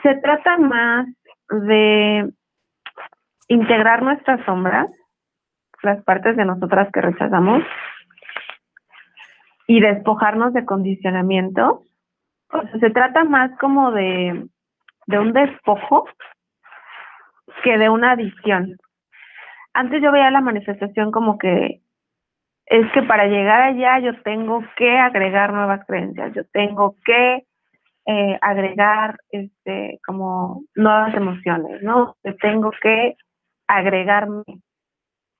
se trata más de integrar nuestras sombras, las partes de nosotras que rechazamos, y despojarnos de condicionamiento. O sea, se trata más como de, de un despojo que de una adición. Antes yo veía la manifestación como que es que para llegar allá yo tengo que agregar nuevas creencias, yo tengo que eh, agregar este como nuevas emociones, ¿no? Yo tengo que agregarme.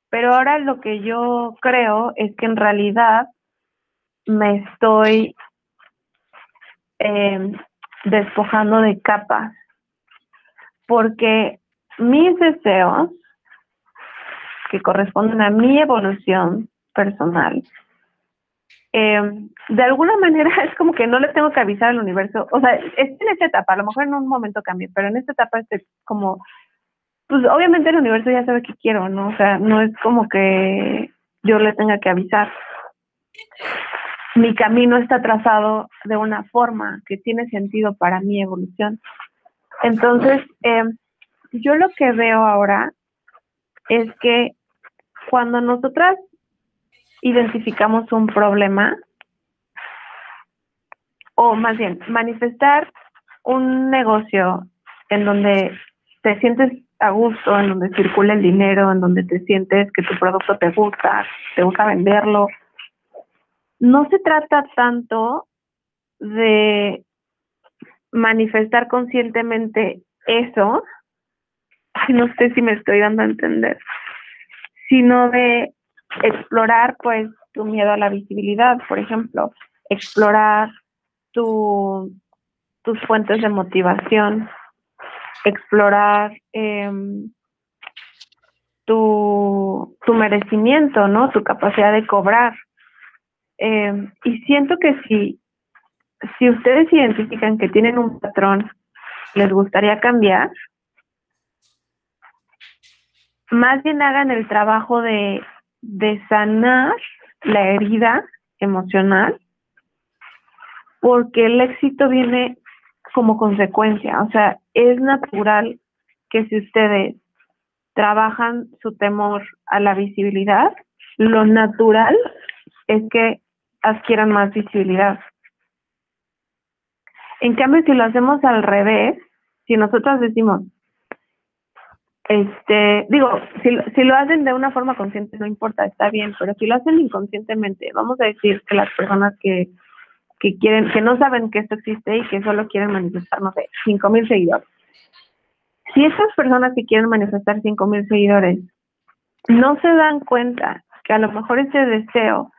Pero ahora lo que yo creo es que en realidad me estoy eh, despojando de capas, porque mis deseos que corresponden a mi evolución personal, eh, de alguna manera es como que no le tengo que avisar al universo, o sea, es en esta etapa, a lo mejor en un momento cambie, pero en esta etapa es como, pues obviamente el universo ya sabe qué quiero, ¿no? O sea, no es como que yo le tenga que avisar. Mi camino está trazado de una forma que tiene sentido para mi evolución. Entonces, eh, yo lo que veo ahora es que cuando nosotras identificamos un problema, o más bien, manifestar un negocio en donde te sientes a gusto, en donde circula el dinero, en donde te sientes que tu producto te gusta, te gusta venderlo, no se trata tanto de manifestar conscientemente eso, no sé si me estoy dando a entender, sino de explorar pues tu miedo a la visibilidad, por ejemplo, explorar tu, tus fuentes de motivación, explorar em, tu, tu merecimiento, ¿no? Tu capacidad de cobrar. Em, y siento que si, si ustedes identifican que tienen un patrón, les gustaría cambiar, más bien hagan el trabajo de, de sanar la herida emocional, porque el éxito viene como consecuencia. O sea, es natural que si ustedes trabajan su temor a la visibilidad, lo natural es que adquieran más visibilidad. En cambio, si lo hacemos al revés, si nosotros decimos, este, digo, si, si lo hacen de una forma consciente no importa, está bien, pero si lo hacen inconscientemente, vamos a decir que las personas que, que quieren, que no saben que esto existe y que solo quieren manifestar, no sé, cinco mil seguidores. Si esas personas que quieren manifestar cinco mil seguidores no se dan cuenta que a lo mejor ese deseo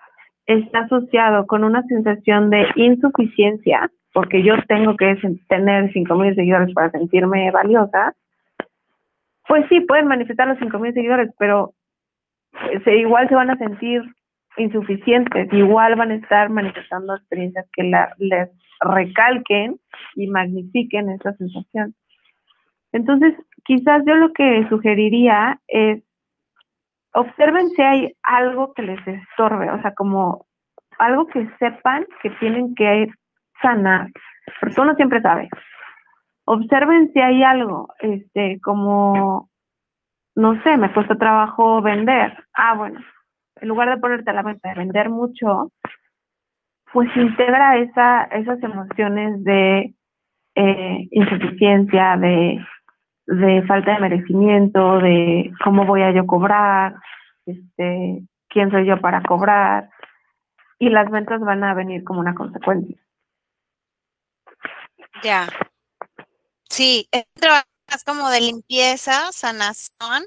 está asociado con una sensación de insuficiencia, porque yo tengo que tener cinco mil seguidores para sentirme valiosa, pues sí, pueden manifestar los 5.000 seguidores, pero se, igual se van a sentir insuficientes, igual van a estar manifestando experiencias que les recalquen y magnifiquen esa sensación. Entonces, quizás yo lo que sugeriría es observen si hay algo que les estorbe, o sea, como algo que sepan que tienen que sanar, porque uno siempre sabe, observen si hay algo, este, como, no sé, me cuesta trabajo vender. Ah, bueno, en lugar de ponerte a la meta de vender mucho, pues integra esa, esas emociones de eh, insuficiencia, de, de falta de merecimiento, de cómo voy a yo cobrar, este, quién soy yo para cobrar, y las ventas van a venir como una consecuencia. Ya, Sí, más como de limpieza, sanación,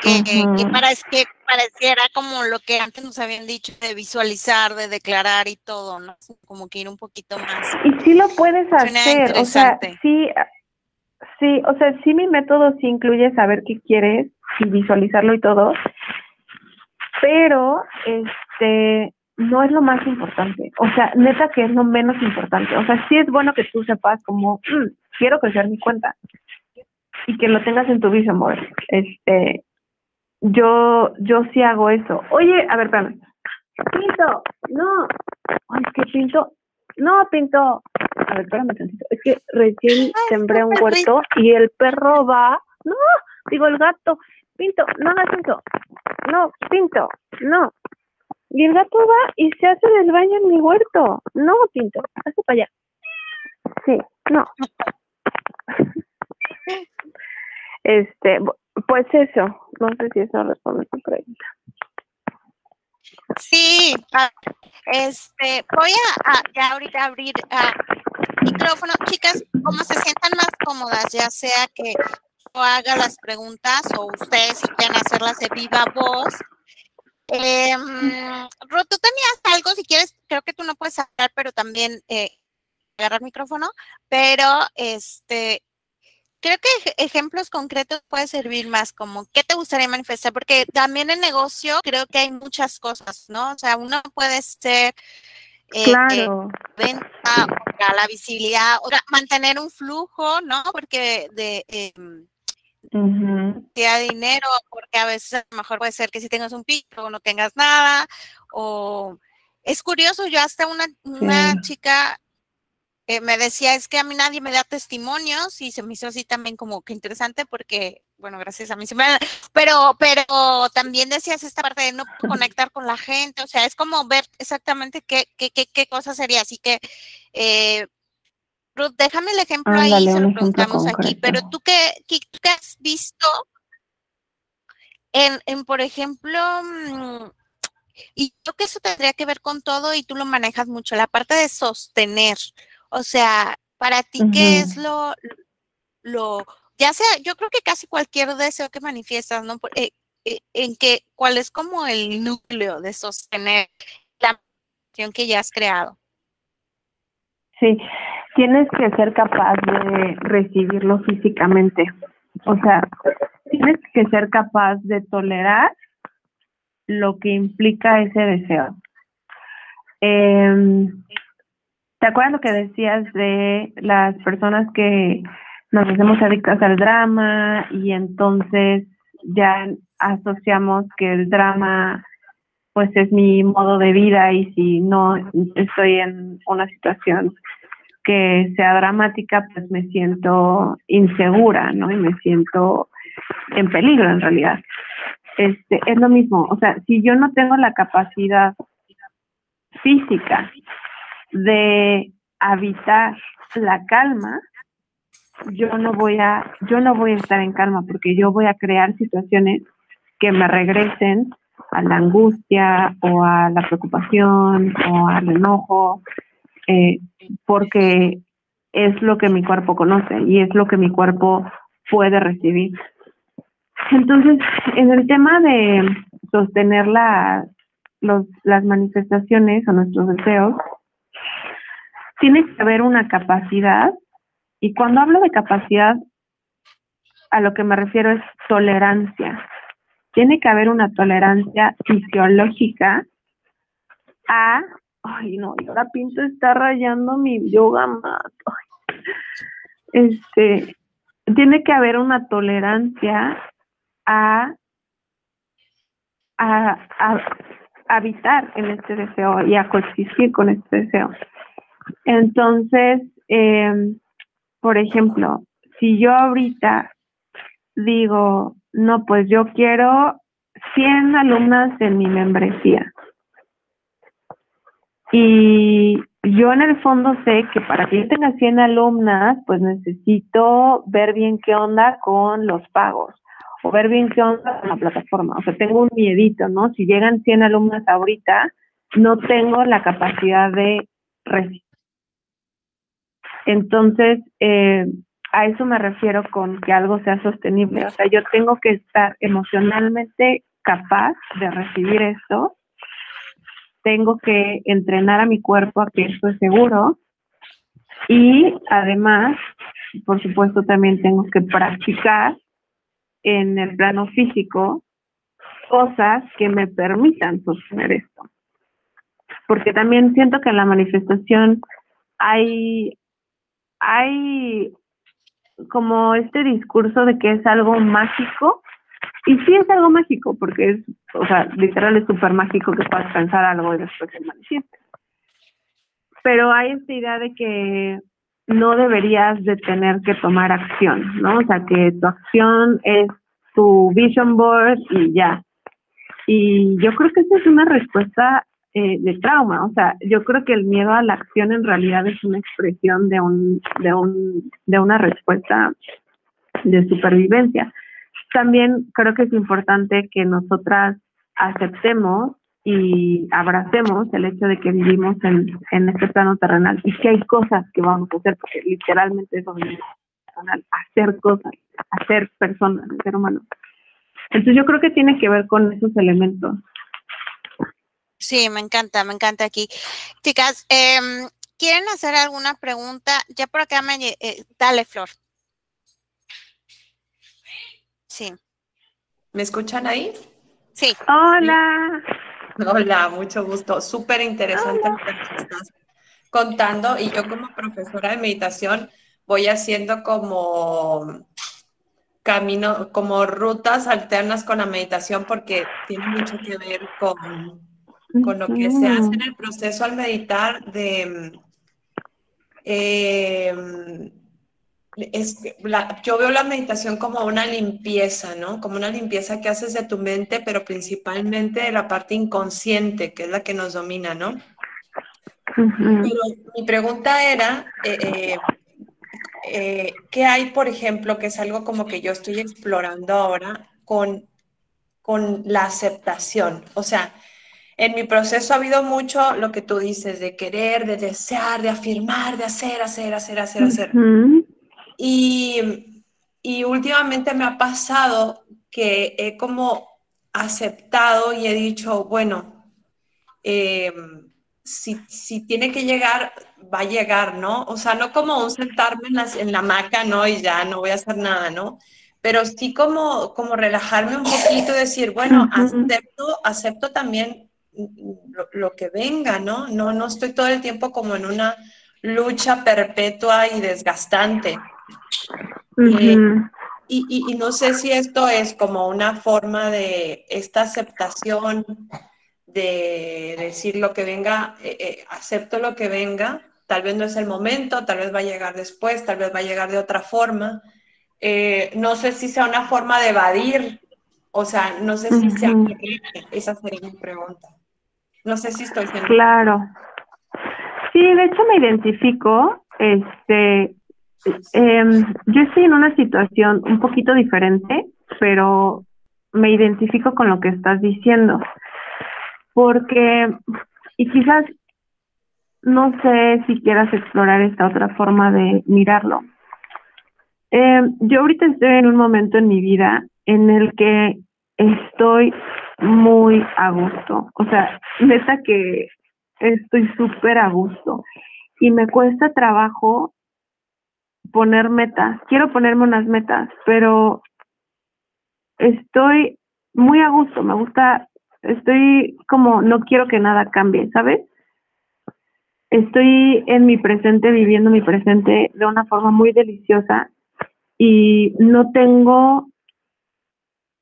que, que, para, que pareciera como lo que antes nos habían dicho de visualizar, de declarar y todo, ¿no? Como que ir un poquito más. Y sí lo puedes hacer, o sea, sí, sí, o sea, sí mi método sí incluye saber qué quieres y visualizarlo y todo, pero este no es lo más importante, o sea, neta que es lo menos importante, o sea, sí es bueno que tú sepas como, mm, quiero crecer mi cuenta y que lo tengas en tu vision board, este, yo, yo sí hago eso. Oye, a ver, espérame. Pinto, no. Ay, es que Pinto, no, Pinto. A ver, espérame tantito. Es que recién sembré un huerto y el perro va. No, digo el gato. Pinto, no hagas eso. No, Pinto, no. Y el gato va y se hace del baño en mi huerto. No, Pinto, hazte para allá. Sí, no. Este, pues eso, no sé si eso responde a tu pregunta. Sí, este, voy a, ya ahorita abrir uh, micrófono. Chicas, como se sientan más cómodas, ya sea que yo haga las preguntas o ustedes si quieren hacerlas de viva voz. Eh, Ruth, tú tenías algo, si quieres, creo que tú no puedes hablar, pero también eh, agarrar micrófono, pero este, creo que ejemplos concretos puede servir más como qué te gustaría manifestar, porque también en negocio creo que hay muchas cosas, ¿no? O sea, uno puede ser eh, claro. venta, la visibilidad, o mantener un flujo, ¿no? Porque de eh, dinero, porque a veces a lo mejor puede ser que si tengas un pico o no tengas nada, o es curioso, yo hasta una, una chica eh, me decía, es que a mí nadie me da testimonios y se me hizo así también como que interesante porque, bueno, gracias a mí, pero, pero también decías esta parte de no conectar con la gente, o sea, es como ver exactamente qué, qué, qué, qué cosa sería, así que, eh, Ruth, déjame el ejemplo ahí, se lo preguntamos aquí, pero tú qué, qué, has visto en, en, por ejemplo, mm, y yo que eso tendría que ver con todo y tú lo manejas mucho, la parte de sostener, o sea, para ti, ¿qué es lo, lo, ya sea, yo creo que casi cualquier deseo que manifiestas, ¿no? Eh, eh, en que, ¿cuál es como el núcleo de sostener la acción que ya has creado? Sí, tienes que ser capaz de recibirlo físicamente. O sea, tienes que ser capaz de tolerar lo que implica ese deseo. Eh, ¿Te acuerdas lo que decías de las personas que nos hacemos adictas al drama y entonces ya asociamos que el drama pues es mi modo de vida y si no estoy en una situación que sea dramática, pues me siento insegura, ¿no? Y me siento en peligro en realidad. Este, es lo mismo, o sea, si yo no tengo la capacidad física de habitar la calma, yo no voy a, yo no voy a estar en calma porque yo voy a crear situaciones que me regresen a la angustia o a la preocupación o al enojo, eh, porque es lo que mi cuerpo conoce y es lo que mi cuerpo puede recibir. Entonces, en el tema de sostener los, las manifestaciones o nuestros deseos, tiene que haber una capacidad, y cuando hablo de capacidad, a lo que me refiero es tolerancia. Tiene que haber una tolerancia fisiológica a, ay no, y ahora Pinto está rayando mi yoga mat. Este, tiene que haber una tolerancia a, a, a habitar en este deseo y a coexistir con este deseo. Entonces, eh, por ejemplo, si yo ahorita digo, no, pues yo quiero 100 alumnas en mi membresía. Y yo en el fondo sé que para que yo tenga 100 alumnas, pues necesito ver bien qué onda con los pagos o ver bien qué onda con la plataforma. O sea, tengo un miedito, ¿no? Si llegan 100 alumnas ahorita, no tengo la capacidad de recibir entonces, eh, a eso me refiero con que algo sea sostenible. O sea, yo tengo que estar emocionalmente capaz de recibir esto. Tengo que entrenar a mi cuerpo a que esto es seguro. Y además, por supuesto, también tengo que practicar en el plano físico cosas que me permitan sostener esto. Porque también siento que en la manifestación hay, hay como este discurso de que es algo mágico. Y sí es algo mágico, porque es, o sea, literal es súper mágico que puedas pensar algo y después se manifiesta. Pero hay esta idea de que no deberías de tener que tomar acción, ¿no? O sea, que tu acción es tu vision board y ya. Y yo creo que esa es una respuesta eh, de trauma. O sea, yo creo que el miedo a la acción en realidad es una expresión de un, de un, de una respuesta de supervivencia. También creo que es importante que nosotras aceptemos y abracemos el hecho de que vivimos en, en este plano terrenal y que hay cosas que vamos a hacer, porque literalmente es hacer cosas, hacer personas, ser humano. Entonces yo creo que tiene que ver con esos elementos. Sí, me encanta, me encanta aquí. Chicas, em, ¿quieren hacer alguna pregunta? Ya por acá me... Eh, dale, Flor. Sí. ¿Me escuchan ahí? Sí. Hola. Hola, mucho gusto. Súper interesante lo que estás contando y yo como profesora de meditación voy haciendo como camino, como rutas alternas con la meditación porque tiene mucho que ver con, con lo que se hace en el proceso al meditar de... Eh, es, yo veo la meditación como una limpieza, ¿no? Como una limpieza que haces de tu mente, pero principalmente de la parte inconsciente, que es la que nos domina, ¿no? Pero mi pregunta era, eh, eh, eh, ¿qué hay, por ejemplo, que es algo como que yo estoy explorando ahora con, con la aceptación? O sea, en mi proceso ha habido mucho lo que tú dices, de querer, de desear, de afirmar, de hacer, hacer, hacer, hacer, hacer. Y, y últimamente me ha pasado que he como aceptado y he dicho, bueno, em, si, si, tiene que llegar, va a llegar, ¿no? O sea, no como un sentarme en la, en la hamaca, ¿no? Y ya no voy a hacer nada, ¿no? Pero sí como, como relajarme un poquito y decir, bueno, acepto, acepto también lo, lo, que venga, ¿no? ¿no? No estoy todo el tiempo como en una lucha perpetua y desgastante. Eh, y, y, no sé si esto es como una forma de esta aceptación, de decir lo que venga, eh, eh, acepto lo que venga, tal vez no es el momento, tal vez va a llegar después, tal vez va a llegar de otra forma. no sé si sea una forma de evadir, o sea, no sé si sea esa sería mi pregunta. No sé si estoy siendo... Claro. Sí, de hecho me identifico, este, eh, yo estoy en una situación un poquito diferente, pero me identifico con lo que estás diciendo. Porque, y quizás no sé si quieras explorar esta otra forma de mirarlo. Eh, yo ahorita estoy en un momento en mi vida en el que estoy muy a gusto. O sea, neta que estoy súper a gusto. Y me cuesta trabajo poner metas. Quiero ponerme unas metas, pero estoy muy a gusto. Me gusta, estoy como, no quiero que nada cambie, ¿sabes? Estoy en mi presente, viviendo mi presente de una forma muy deliciosa y no tengo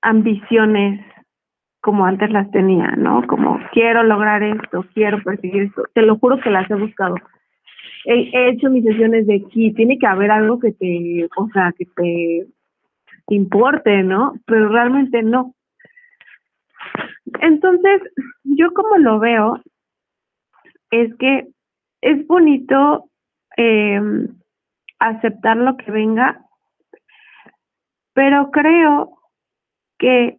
ambiciones como antes las tenía, ¿no? Como quiero lograr esto, quiero perseguir esto. Te lo juro que las he buscado he, hecho mis sesiones de aquí, tiene que haber algo que te, o sea, que te importe, ¿no? Pero realmente no. Entonces, yo como lo veo, es que es bonito eh, aceptar lo que venga, pero creo que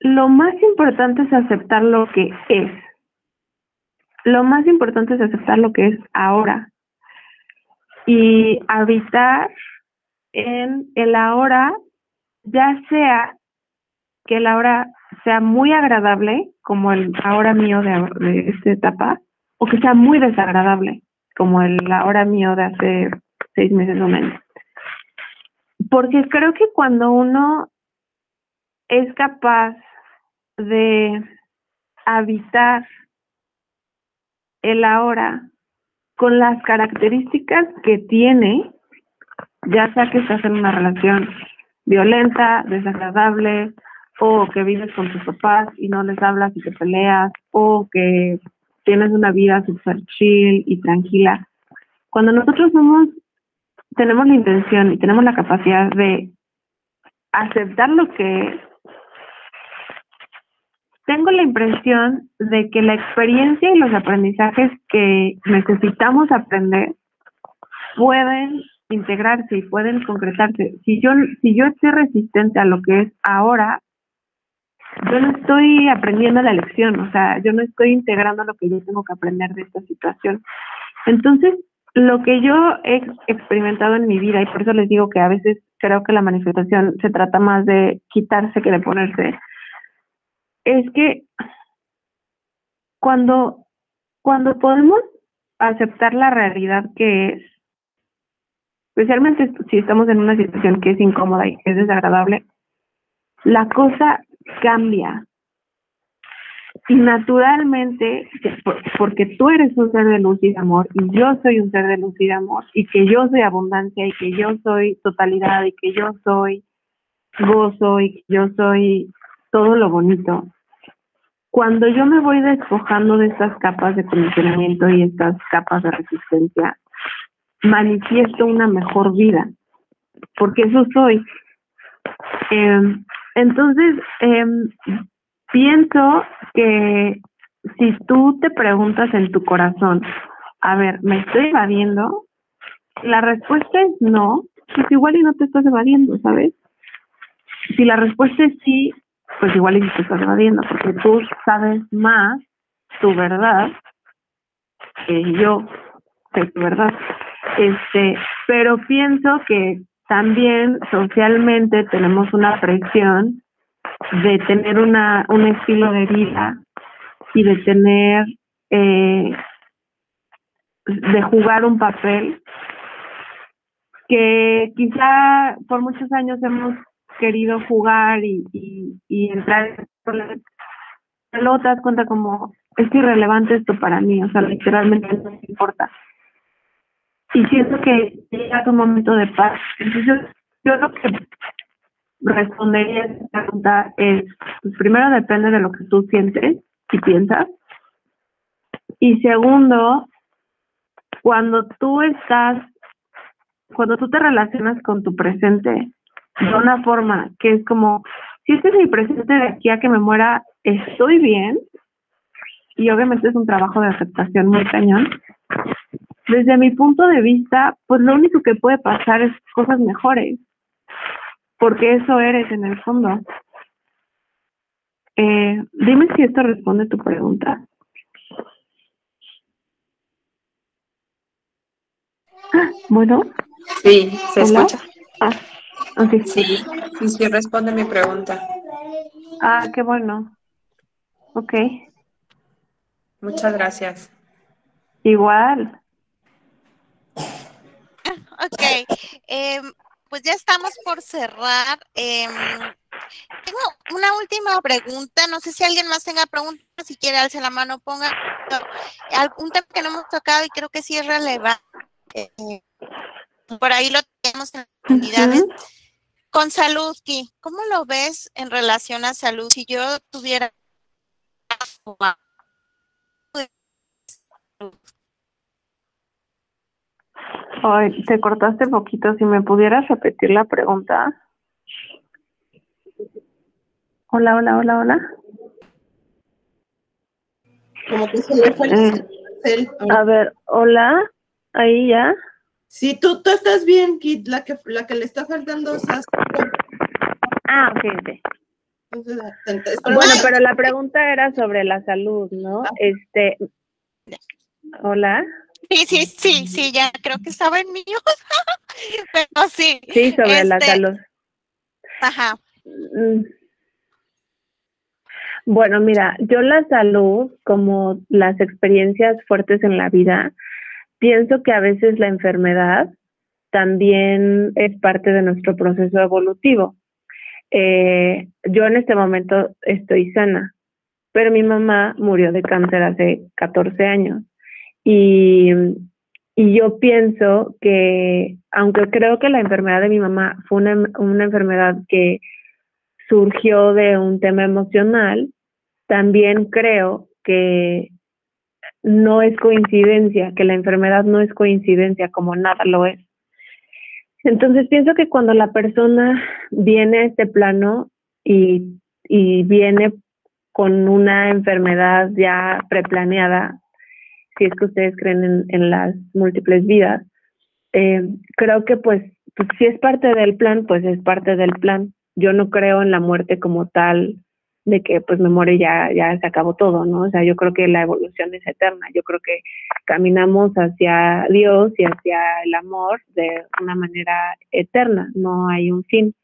lo más importante es aceptar lo que es lo más importante es aceptar lo que es ahora y habitar en el ahora, ya sea que el ahora sea muy agradable, como el ahora mío de, esta etapa, o que sea muy desagradable, como el ahora mío de hace seis meses o menos. Porque creo que cuando uno es capaz de habitar el ahora con las características que tiene, ya sea que estás en una relación violenta, desagradable, o que vives con tus papás y no les hablas y te peleas, o que tienes una vida super chill y tranquila. Cuando nosotros somos, tenemos la intención y tenemos la capacidad de aceptar lo que tengo la impresión de que la experiencia y los aprendizajes que necesitamos aprender pueden integrarse y pueden concretarse. Si yo, si yo estoy resistente a lo que es ahora, yo no estoy aprendiendo la lección, o sea, yo no estoy integrando lo que yo tengo que aprender de esta situación. Entonces, lo que yo he experimentado en mi vida, y por eso les digo que a veces creo que la manifestación se trata más de quitarse que de ponerse, es que cuando, cuando podemos aceptar la realidad que es, especialmente si estamos en una situación que es incómoda y que es desagradable, la cosa cambia. Y naturalmente, porque tú eres un ser de luz y de amor, y yo soy un ser de luz y de amor, y que yo soy abundancia, y que yo soy totalidad, y que yo soy gozo, y que yo soy todo lo bonito, cuando yo me voy despojando de estas capas de condicionamiento y estas capas de resistencia, manifiesto una mejor vida, porque eso soy. Em, entonces, em, pienso que si tú te preguntas en tu corazón, a ver, ¿me estoy evadiendo? La respuesta es no, pues igual y no te estás evadiendo, ¿sabes? Si la respuesta es sí, pues igual y te estás evadiendo, porque tú sabes más tu verdad que yo sé tu verdad. Este, pero pienso que también socialmente tenemos una presión de tener una un estilo de vida y de tener eh, de jugar un papel que quizá por muchos años hemos querido jugar y, y, y entrar das cuenta como es irrelevante esto para mí, o sea, literalmente no me importa. Y siento que llega un momento de paz. Entonces, yo, lo que respondería a esta pregunta es, pues primero depende de lo que tú sientes y piensas. Y segundo, cuando tú estás, cuando tú te relacionas con tu presente, de una forma que es como, si este es mi presente de aquí a que me muera, estoy bien, y obviamente es un trabajo de aceptación muy cañón. Desde mi punto de vista, pues lo único que puede pasar es cosas mejores, porque eso eres en el fondo. Eh, dime si esto responde a tu pregunta. Ah, bueno. Sí, se escucha. Ah. Okay. Sí, sí, sí, responde mi pregunta. Ah, qué bueno. Ok. Muchas gracias. Igual. Ok, eh, pues ya estamos por cerrar. Eh, tengo una última pregunta. No sé si alguien más tenga preguntas. Si quiere, alce la mano, ponga algún tema que no hemos tocado y creo que sí es relevante. Eh, por ahí lo tenemos en unidades. Uh -huh. Con salud, Ki, ¿cómo lo ves en relación a salud? Si yo tuviera Ay, te cortaste poquito. Si me pudieras repetir la pregunta. Hola, hola, hola, hola. Como que se le fue el eh, A ver, hola. Ahí ya. Sí, tú, tú estás bien, Kit. La que, la que le está faltando es Ah, ok, ok. Entonces, bueno, pero la pregunta era sobre la salud, ¿no? Ah. Este, hola. Sí, sí, sí, sí, ya creo que estaba en mío. Pero sí. Sí, sobre la este, salud. Ajá. Mm. Bueno, mira, yo la salud, como las experiencias fuertes en la vida, pienso que a veces la enfermedad también es parte de nuestro proceso evolutivo. Eh, yo en este momento estoy sana, pero mi mamá murió de cáncer hace 14 años. Y, y yo pienso que, aunque creo que la enfermedad de mi mamá fue una, una enfermedad que surgió de un tema emocional, también creo que no es coincidencia, que la enfermedad no es coincidencia como nada lo es. Entonces pienso que cuando la persona viene a este plano y, y viene con una enfermedad ya preplaneada, si es que ustedes creen en, en las múltiples vidas, eh, creo que pues, pues si es parte del plan, pues es parte del plan. Yo no creo en la muerte como tal, de que pues me muere ya, ya se acabó todo, ¿no? O sea, yo creo que la evolución es eterna, yo creo que caminamos hacia Dios y hacia el amor de una manera eterna, no hay un fin.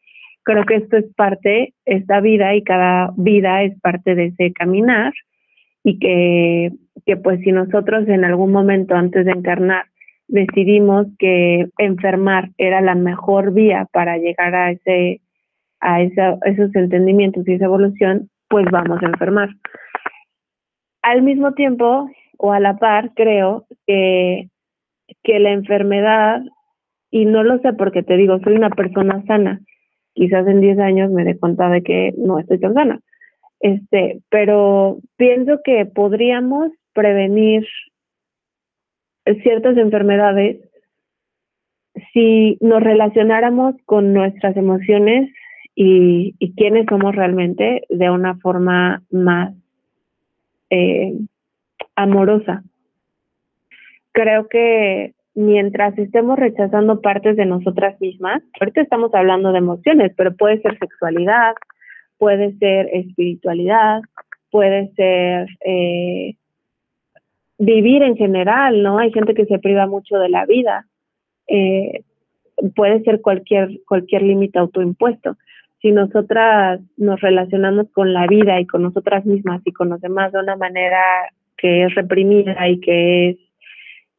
Creo que esto es parte, esta vida y cada vida es parte de ese caminar y que, que pues si nosotros en algún momento antes de encarnar decidimos que enfermar era la mejor vía para llegar a ese a esa, esos entendimientos y esa evolución, pues vamos a enfermar. Al mismo tiempo, o a la par, creo que, que la enfermedad, y no lo sé porque te digo, soy una persona sana, quizás en 10 años me dé cuenta de que no estoy tan sana, este, pero pienso que podríamos prevenir ciertas enfermedades si nos relacionáramos con nuestras emociones y, y quiénes somos realmente de una forma más eh, amorosa. Creo que mientras estemos rechazando partes de nosotras mismas, ahorita estamos hablando de emociones, pero puede ser sexualidad, puede ser espiritualidad, puede ser eh, vivir en general, ¿no? Hay gente que se priva mucho de la vida. Eh, puede ser cualquier, cualquier límite autoimpuesto si nosotras nos relacionamos con la vida y con nosotras mismas y con los demás de una manera que es reprimida y que es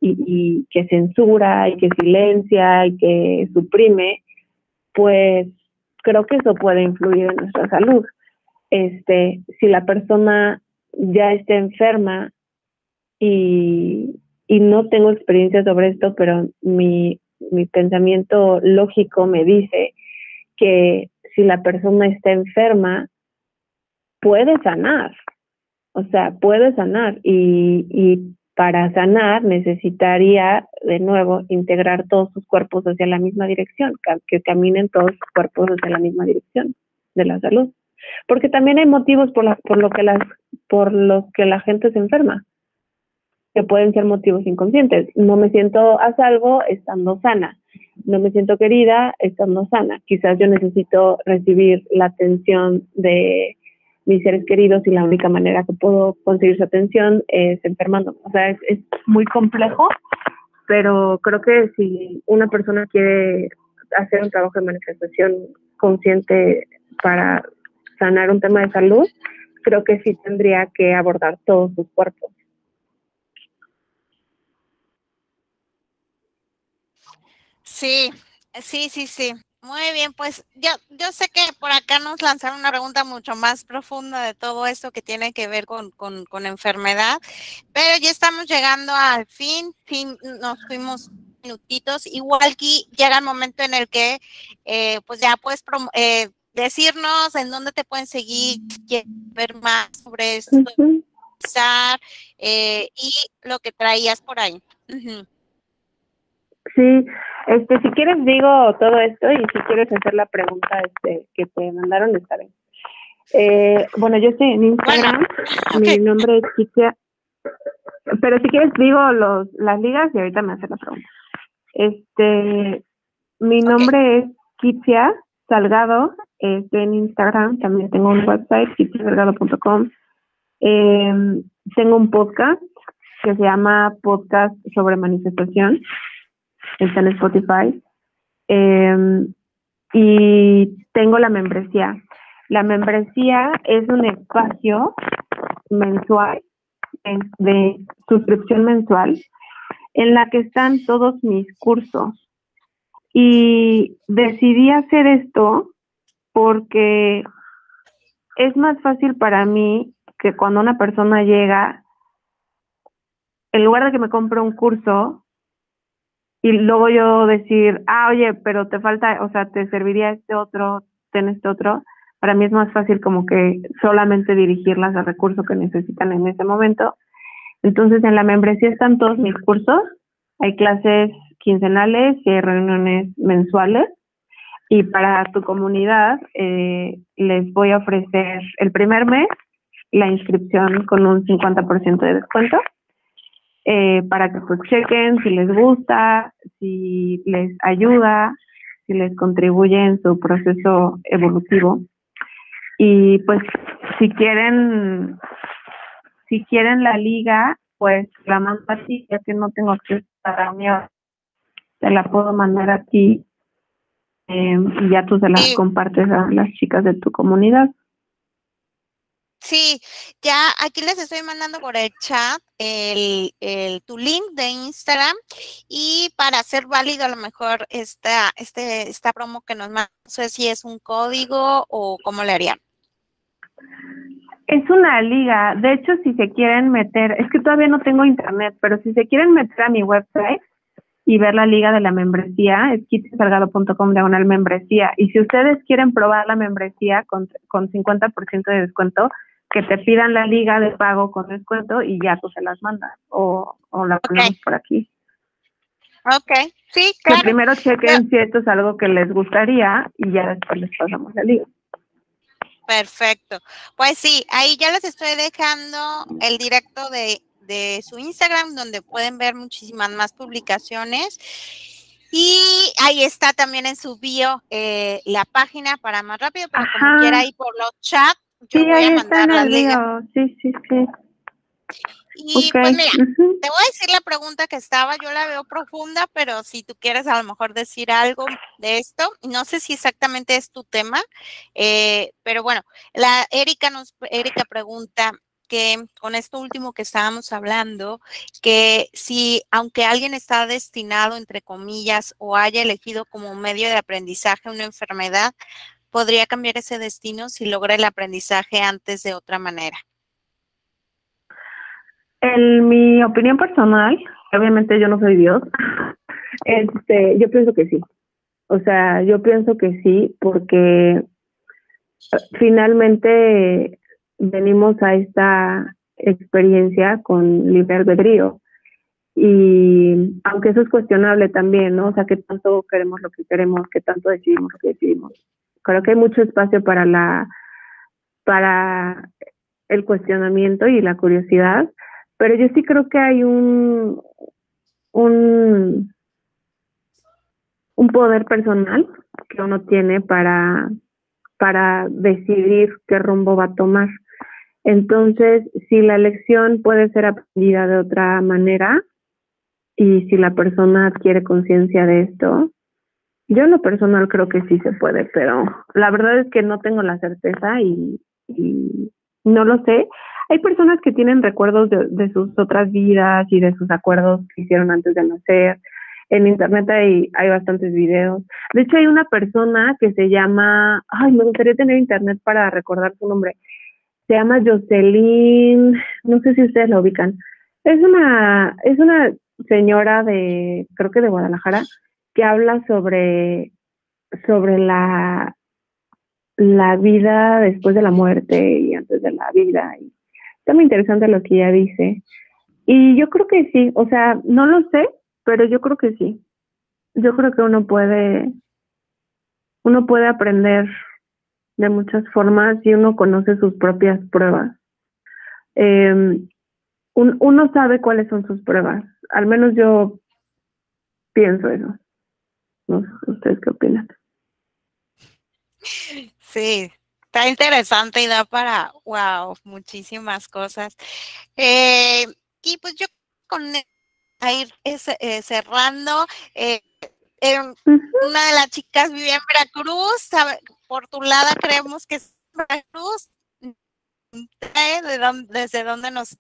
y, y que censura y que silencia y que suprime, pues creo que eso puede influir en nuestra salud. Este, si la persona ya está enferma y, y no tengo experiencia sobre esto, pero mi, mi pensamiento lógico me dice que si la persona está enferma, puede sanar. O sea, puede sanar y, y para sanar necesitaría de nuevo integrar todos sus cuerpos hacia la misma dirección, que, caminen todos sus cuerpos hacia la misma dirección de la salud. Porque también hay motivos por, la, por, lo que las, por los que la gente se enferma, que pueden ser motivos inconscientes. No me siento a salvo estando sana no me siento querida estando sana. Quizás yo necesito recibir la atención de mis seres queridos y la única manera que puedo conseguir su atención es enfermando. O sea, es, es muy complejo, pero creo que si una persona quiere hacer un trabajo de manifestación consciente para sanar un tema de salud, creo que sí tendría que abordar todos sus cuerpos. Sí, sí, sí, sí. Muy bien, pues yo, yo sé que por acá nos lanzaron una pregunta mucho más profunda de todo esto que tiene que ver con, con, con enfermedad, pero ya estamos llegando al fin, fin nos fuimos minutitos, igual que llega el momento en el que eh, pues ya puedes eh, decirnos en dónde te pueden seguir, ver más sobre esto, eh, y lo que traías por ahí. Sí, este, si quieres digo todo esto y si quieres hacer la pregunta este, que te mandaron, está bien. Eh, bueno, yo estoy en Instagram, mi nombre es Kitia, pero si quieres digo los, las ligas y ahorita me hace la pregunta. Este, mi nombre es Kitia Salgado, estoy en Instagram, también tengo un website, kitiasalgado.com. Eh, tengo un podcast que se llama Podcast sobre Manifestación. Está en Spotify. Em, y tengo la membresía. La membresía es un espacio mensual, de suscripción mensual, en la que están todos mis cursos. Y decidí hacer esto porque es más fácil para mí que cuando una persona llega, en lugar de que me compre un curso y luego yo decir, ah, oye, pero te falta, o sea, te serviría este otro, ten este otro, para mí es más fácil como que solamente dirigirlas al recurso que necesitan en ese momento. Entonces, en la membresía están todos mis cursos, hay clases quincenales y hay reuniones mensuales. Y para tu comunidad eh, les voy a ofrecer el primer mes la inscripción con un 50% de descuento eh, para que pues chequen si les gusta, si les ayuda, si les contribuye en su proceso evolutivo. Y pues si quieren, si quieren la liga, pues la mando a ti, ya que no tengo acceso a la reunión, te la puedo mandar a ti Em, y ya tú se las compartes a las chicas de tu comunidad. Sí, ya aquí les estoy mandando por el chat el, tu link de Instagram y para hacer válido a lo mejor esta, este, esta promo que nos manda, no sé si es un código o cómo le harían. Es una liga, de hecho si se quieren meter, es que todavía no tengo internet, pero si se quieren meter a mi website, y ver la liga de la membresía, es kitsalgado.com diagonal membresía. Y si ustedes quieren probar la membresía con, con 50% de descuento, que te pidan la liga de pago con descuento y ya tú se las mandas o, o la ponemos por aquí. Ok, sí, claro. Que primero chequen si esto es algo que les gustaría y ya después les pasamos la liga. Perfecto. Pues sí, ahí ya les estoy dejando el directo de de su Instagram, donde pueden ver muchísimas más publicaciones. Y ahí está también en su bio eh, la página para más rápido, pero como quiera ahí por los chats, yo sí, voy a mandar la liga. Sí, sí, sí. Y pues mira, te voy a decir la pregunta que estaba, yo la veo profunda, pero si tú quieres a lo mejor decir algo de esto, no sé si exactamente es tu tema, eh, pero bueno, la Erika nos, Erika pregunta, que con esto último que estábamos hablando, que si aunque alguien está destinado, entre comillas, o haya elegido como medio de aprendizaje una enfermedad, podría cambiar ese destino si logra el aprendizaje antes de otra manera. En mi opinión personal, obviamente yo no soy Dios, este, yo pienso que sí. O sea, yo pienso que sí, porque eh, finalmente venimos a esta experiencia con libre albedrío. Y aunque eso es cuestionable también, ¿no? O sea, que tanto queremos lo que queremos, que tanto decidimos lo que decidimos. Creo que hay mucho espacio para la para el cuestionamiento y la curiosidad, pero yo sí creo que hay un un un poder personal que uno tiene para para decidir qué rumbo va a tomar. Entonces, si la lección puede ser aprendida de otra manera y si la persona adquiere conciencia de esto, yo en lo personal creo que sí se puede, pero la verdad es que no tengo la certeza y, no lo sé. Hay personas que tienen recuerdos de, sus otras vidas y de sus acuerdos que hicieron antes de nacer. En internet hay, hay bastantes videos. De hecho, hay una persona que se llama, ay, me gustaría tener internet para recordar su nombre se llama Jocelyn, no sé si ustedes la ubican. Es una, es una señora de, creo que de Guadalajara, que habla sobre, sobre la, la vida después de la muerte y antes de la vida. Y está muy interesante lo que ella dice. Y yo creo que sí, o sea, no lo sé, pero yo creo que sí. Yo creo que uno puede, uno puede aprender de muchas formas y uno conoce sus propias pruebas. Em, uno sabe cuáles son sus pruebas, al menos yo pienso eso. No sé, ¿ustedes qué opinan? Sí, está interesante y da para, wow, muchísimas cosas. Eh, y pues yo con a ir eh, cerrando. Eh, una de las chicas vive en Veracruz, por tu lado creemos que es Veracruz. ¿De dónde, ¿Desde dónde nos,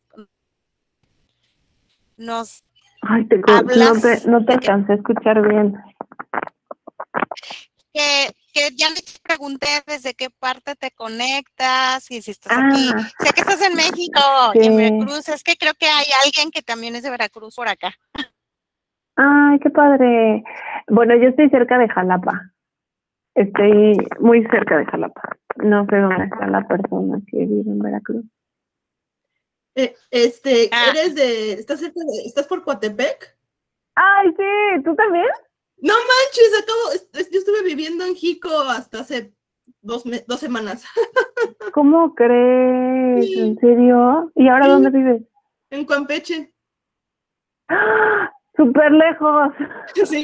nos Ay, te, no, te, no te alcancé a escuchar bien. Que, que ya te pregunté desde qué parte te conectas y si estás aquí. Sé que estás en México y en Veracruz. Es que creo que hay alguien que también es de Veracruz por acá. Ay, qué padre. Bueno, yo estoy cerca de Jalapa. Estoy muy cerca de Jalapa. No sé dónde está la persona que vive en Veracruz. Eh, este, ah. eres de, ¿estás cerca de, estás por Coatepec? Ay, sí, ¿tú también? No manches, acabo, yo estuve viviendo en Jico hasta hace dos, dos semanas. ¿Cómo crees? ¿En serio? ¿Y ahora dónde vives? En Campeche. ¡Ah! Súper lejos. Sí,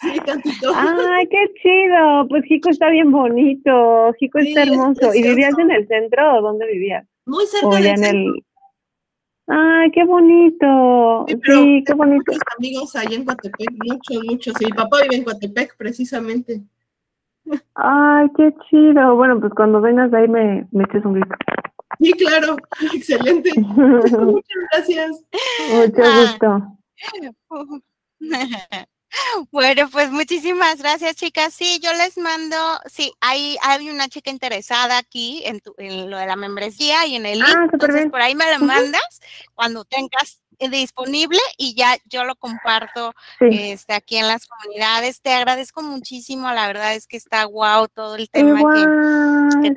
sí, tantito. Ay, qué chido. Pues Jico está bien bonito. Jico está hermoso. ¿Y vivías en el centro o dónde vivías? Muy cerca del en el Ay, qué bonito. Sí, qué bonito. amigos ahí en Coatepec, mucho, mucho. Sí, mi papá vive en Coatepec, precisamente. Ay, qué chido. Bueno, pues cuando vengas ahí me, me eches un grito. Sí, claro. Excelente. Muchas gracias. Mucho gusto. Bueno, pues muchísimas gracias, chicas. Sí, yo les mando, sí, hay, hay una chica interesada aquí en, en lo de la membresía y en el link. Ah, entonces, por ahí me lo mandas cuando tengas disponible y ya yo lo comparto este, aquí en las comunidades. Te agradezco muchísimo, la verdad es que está guau todo el tema que,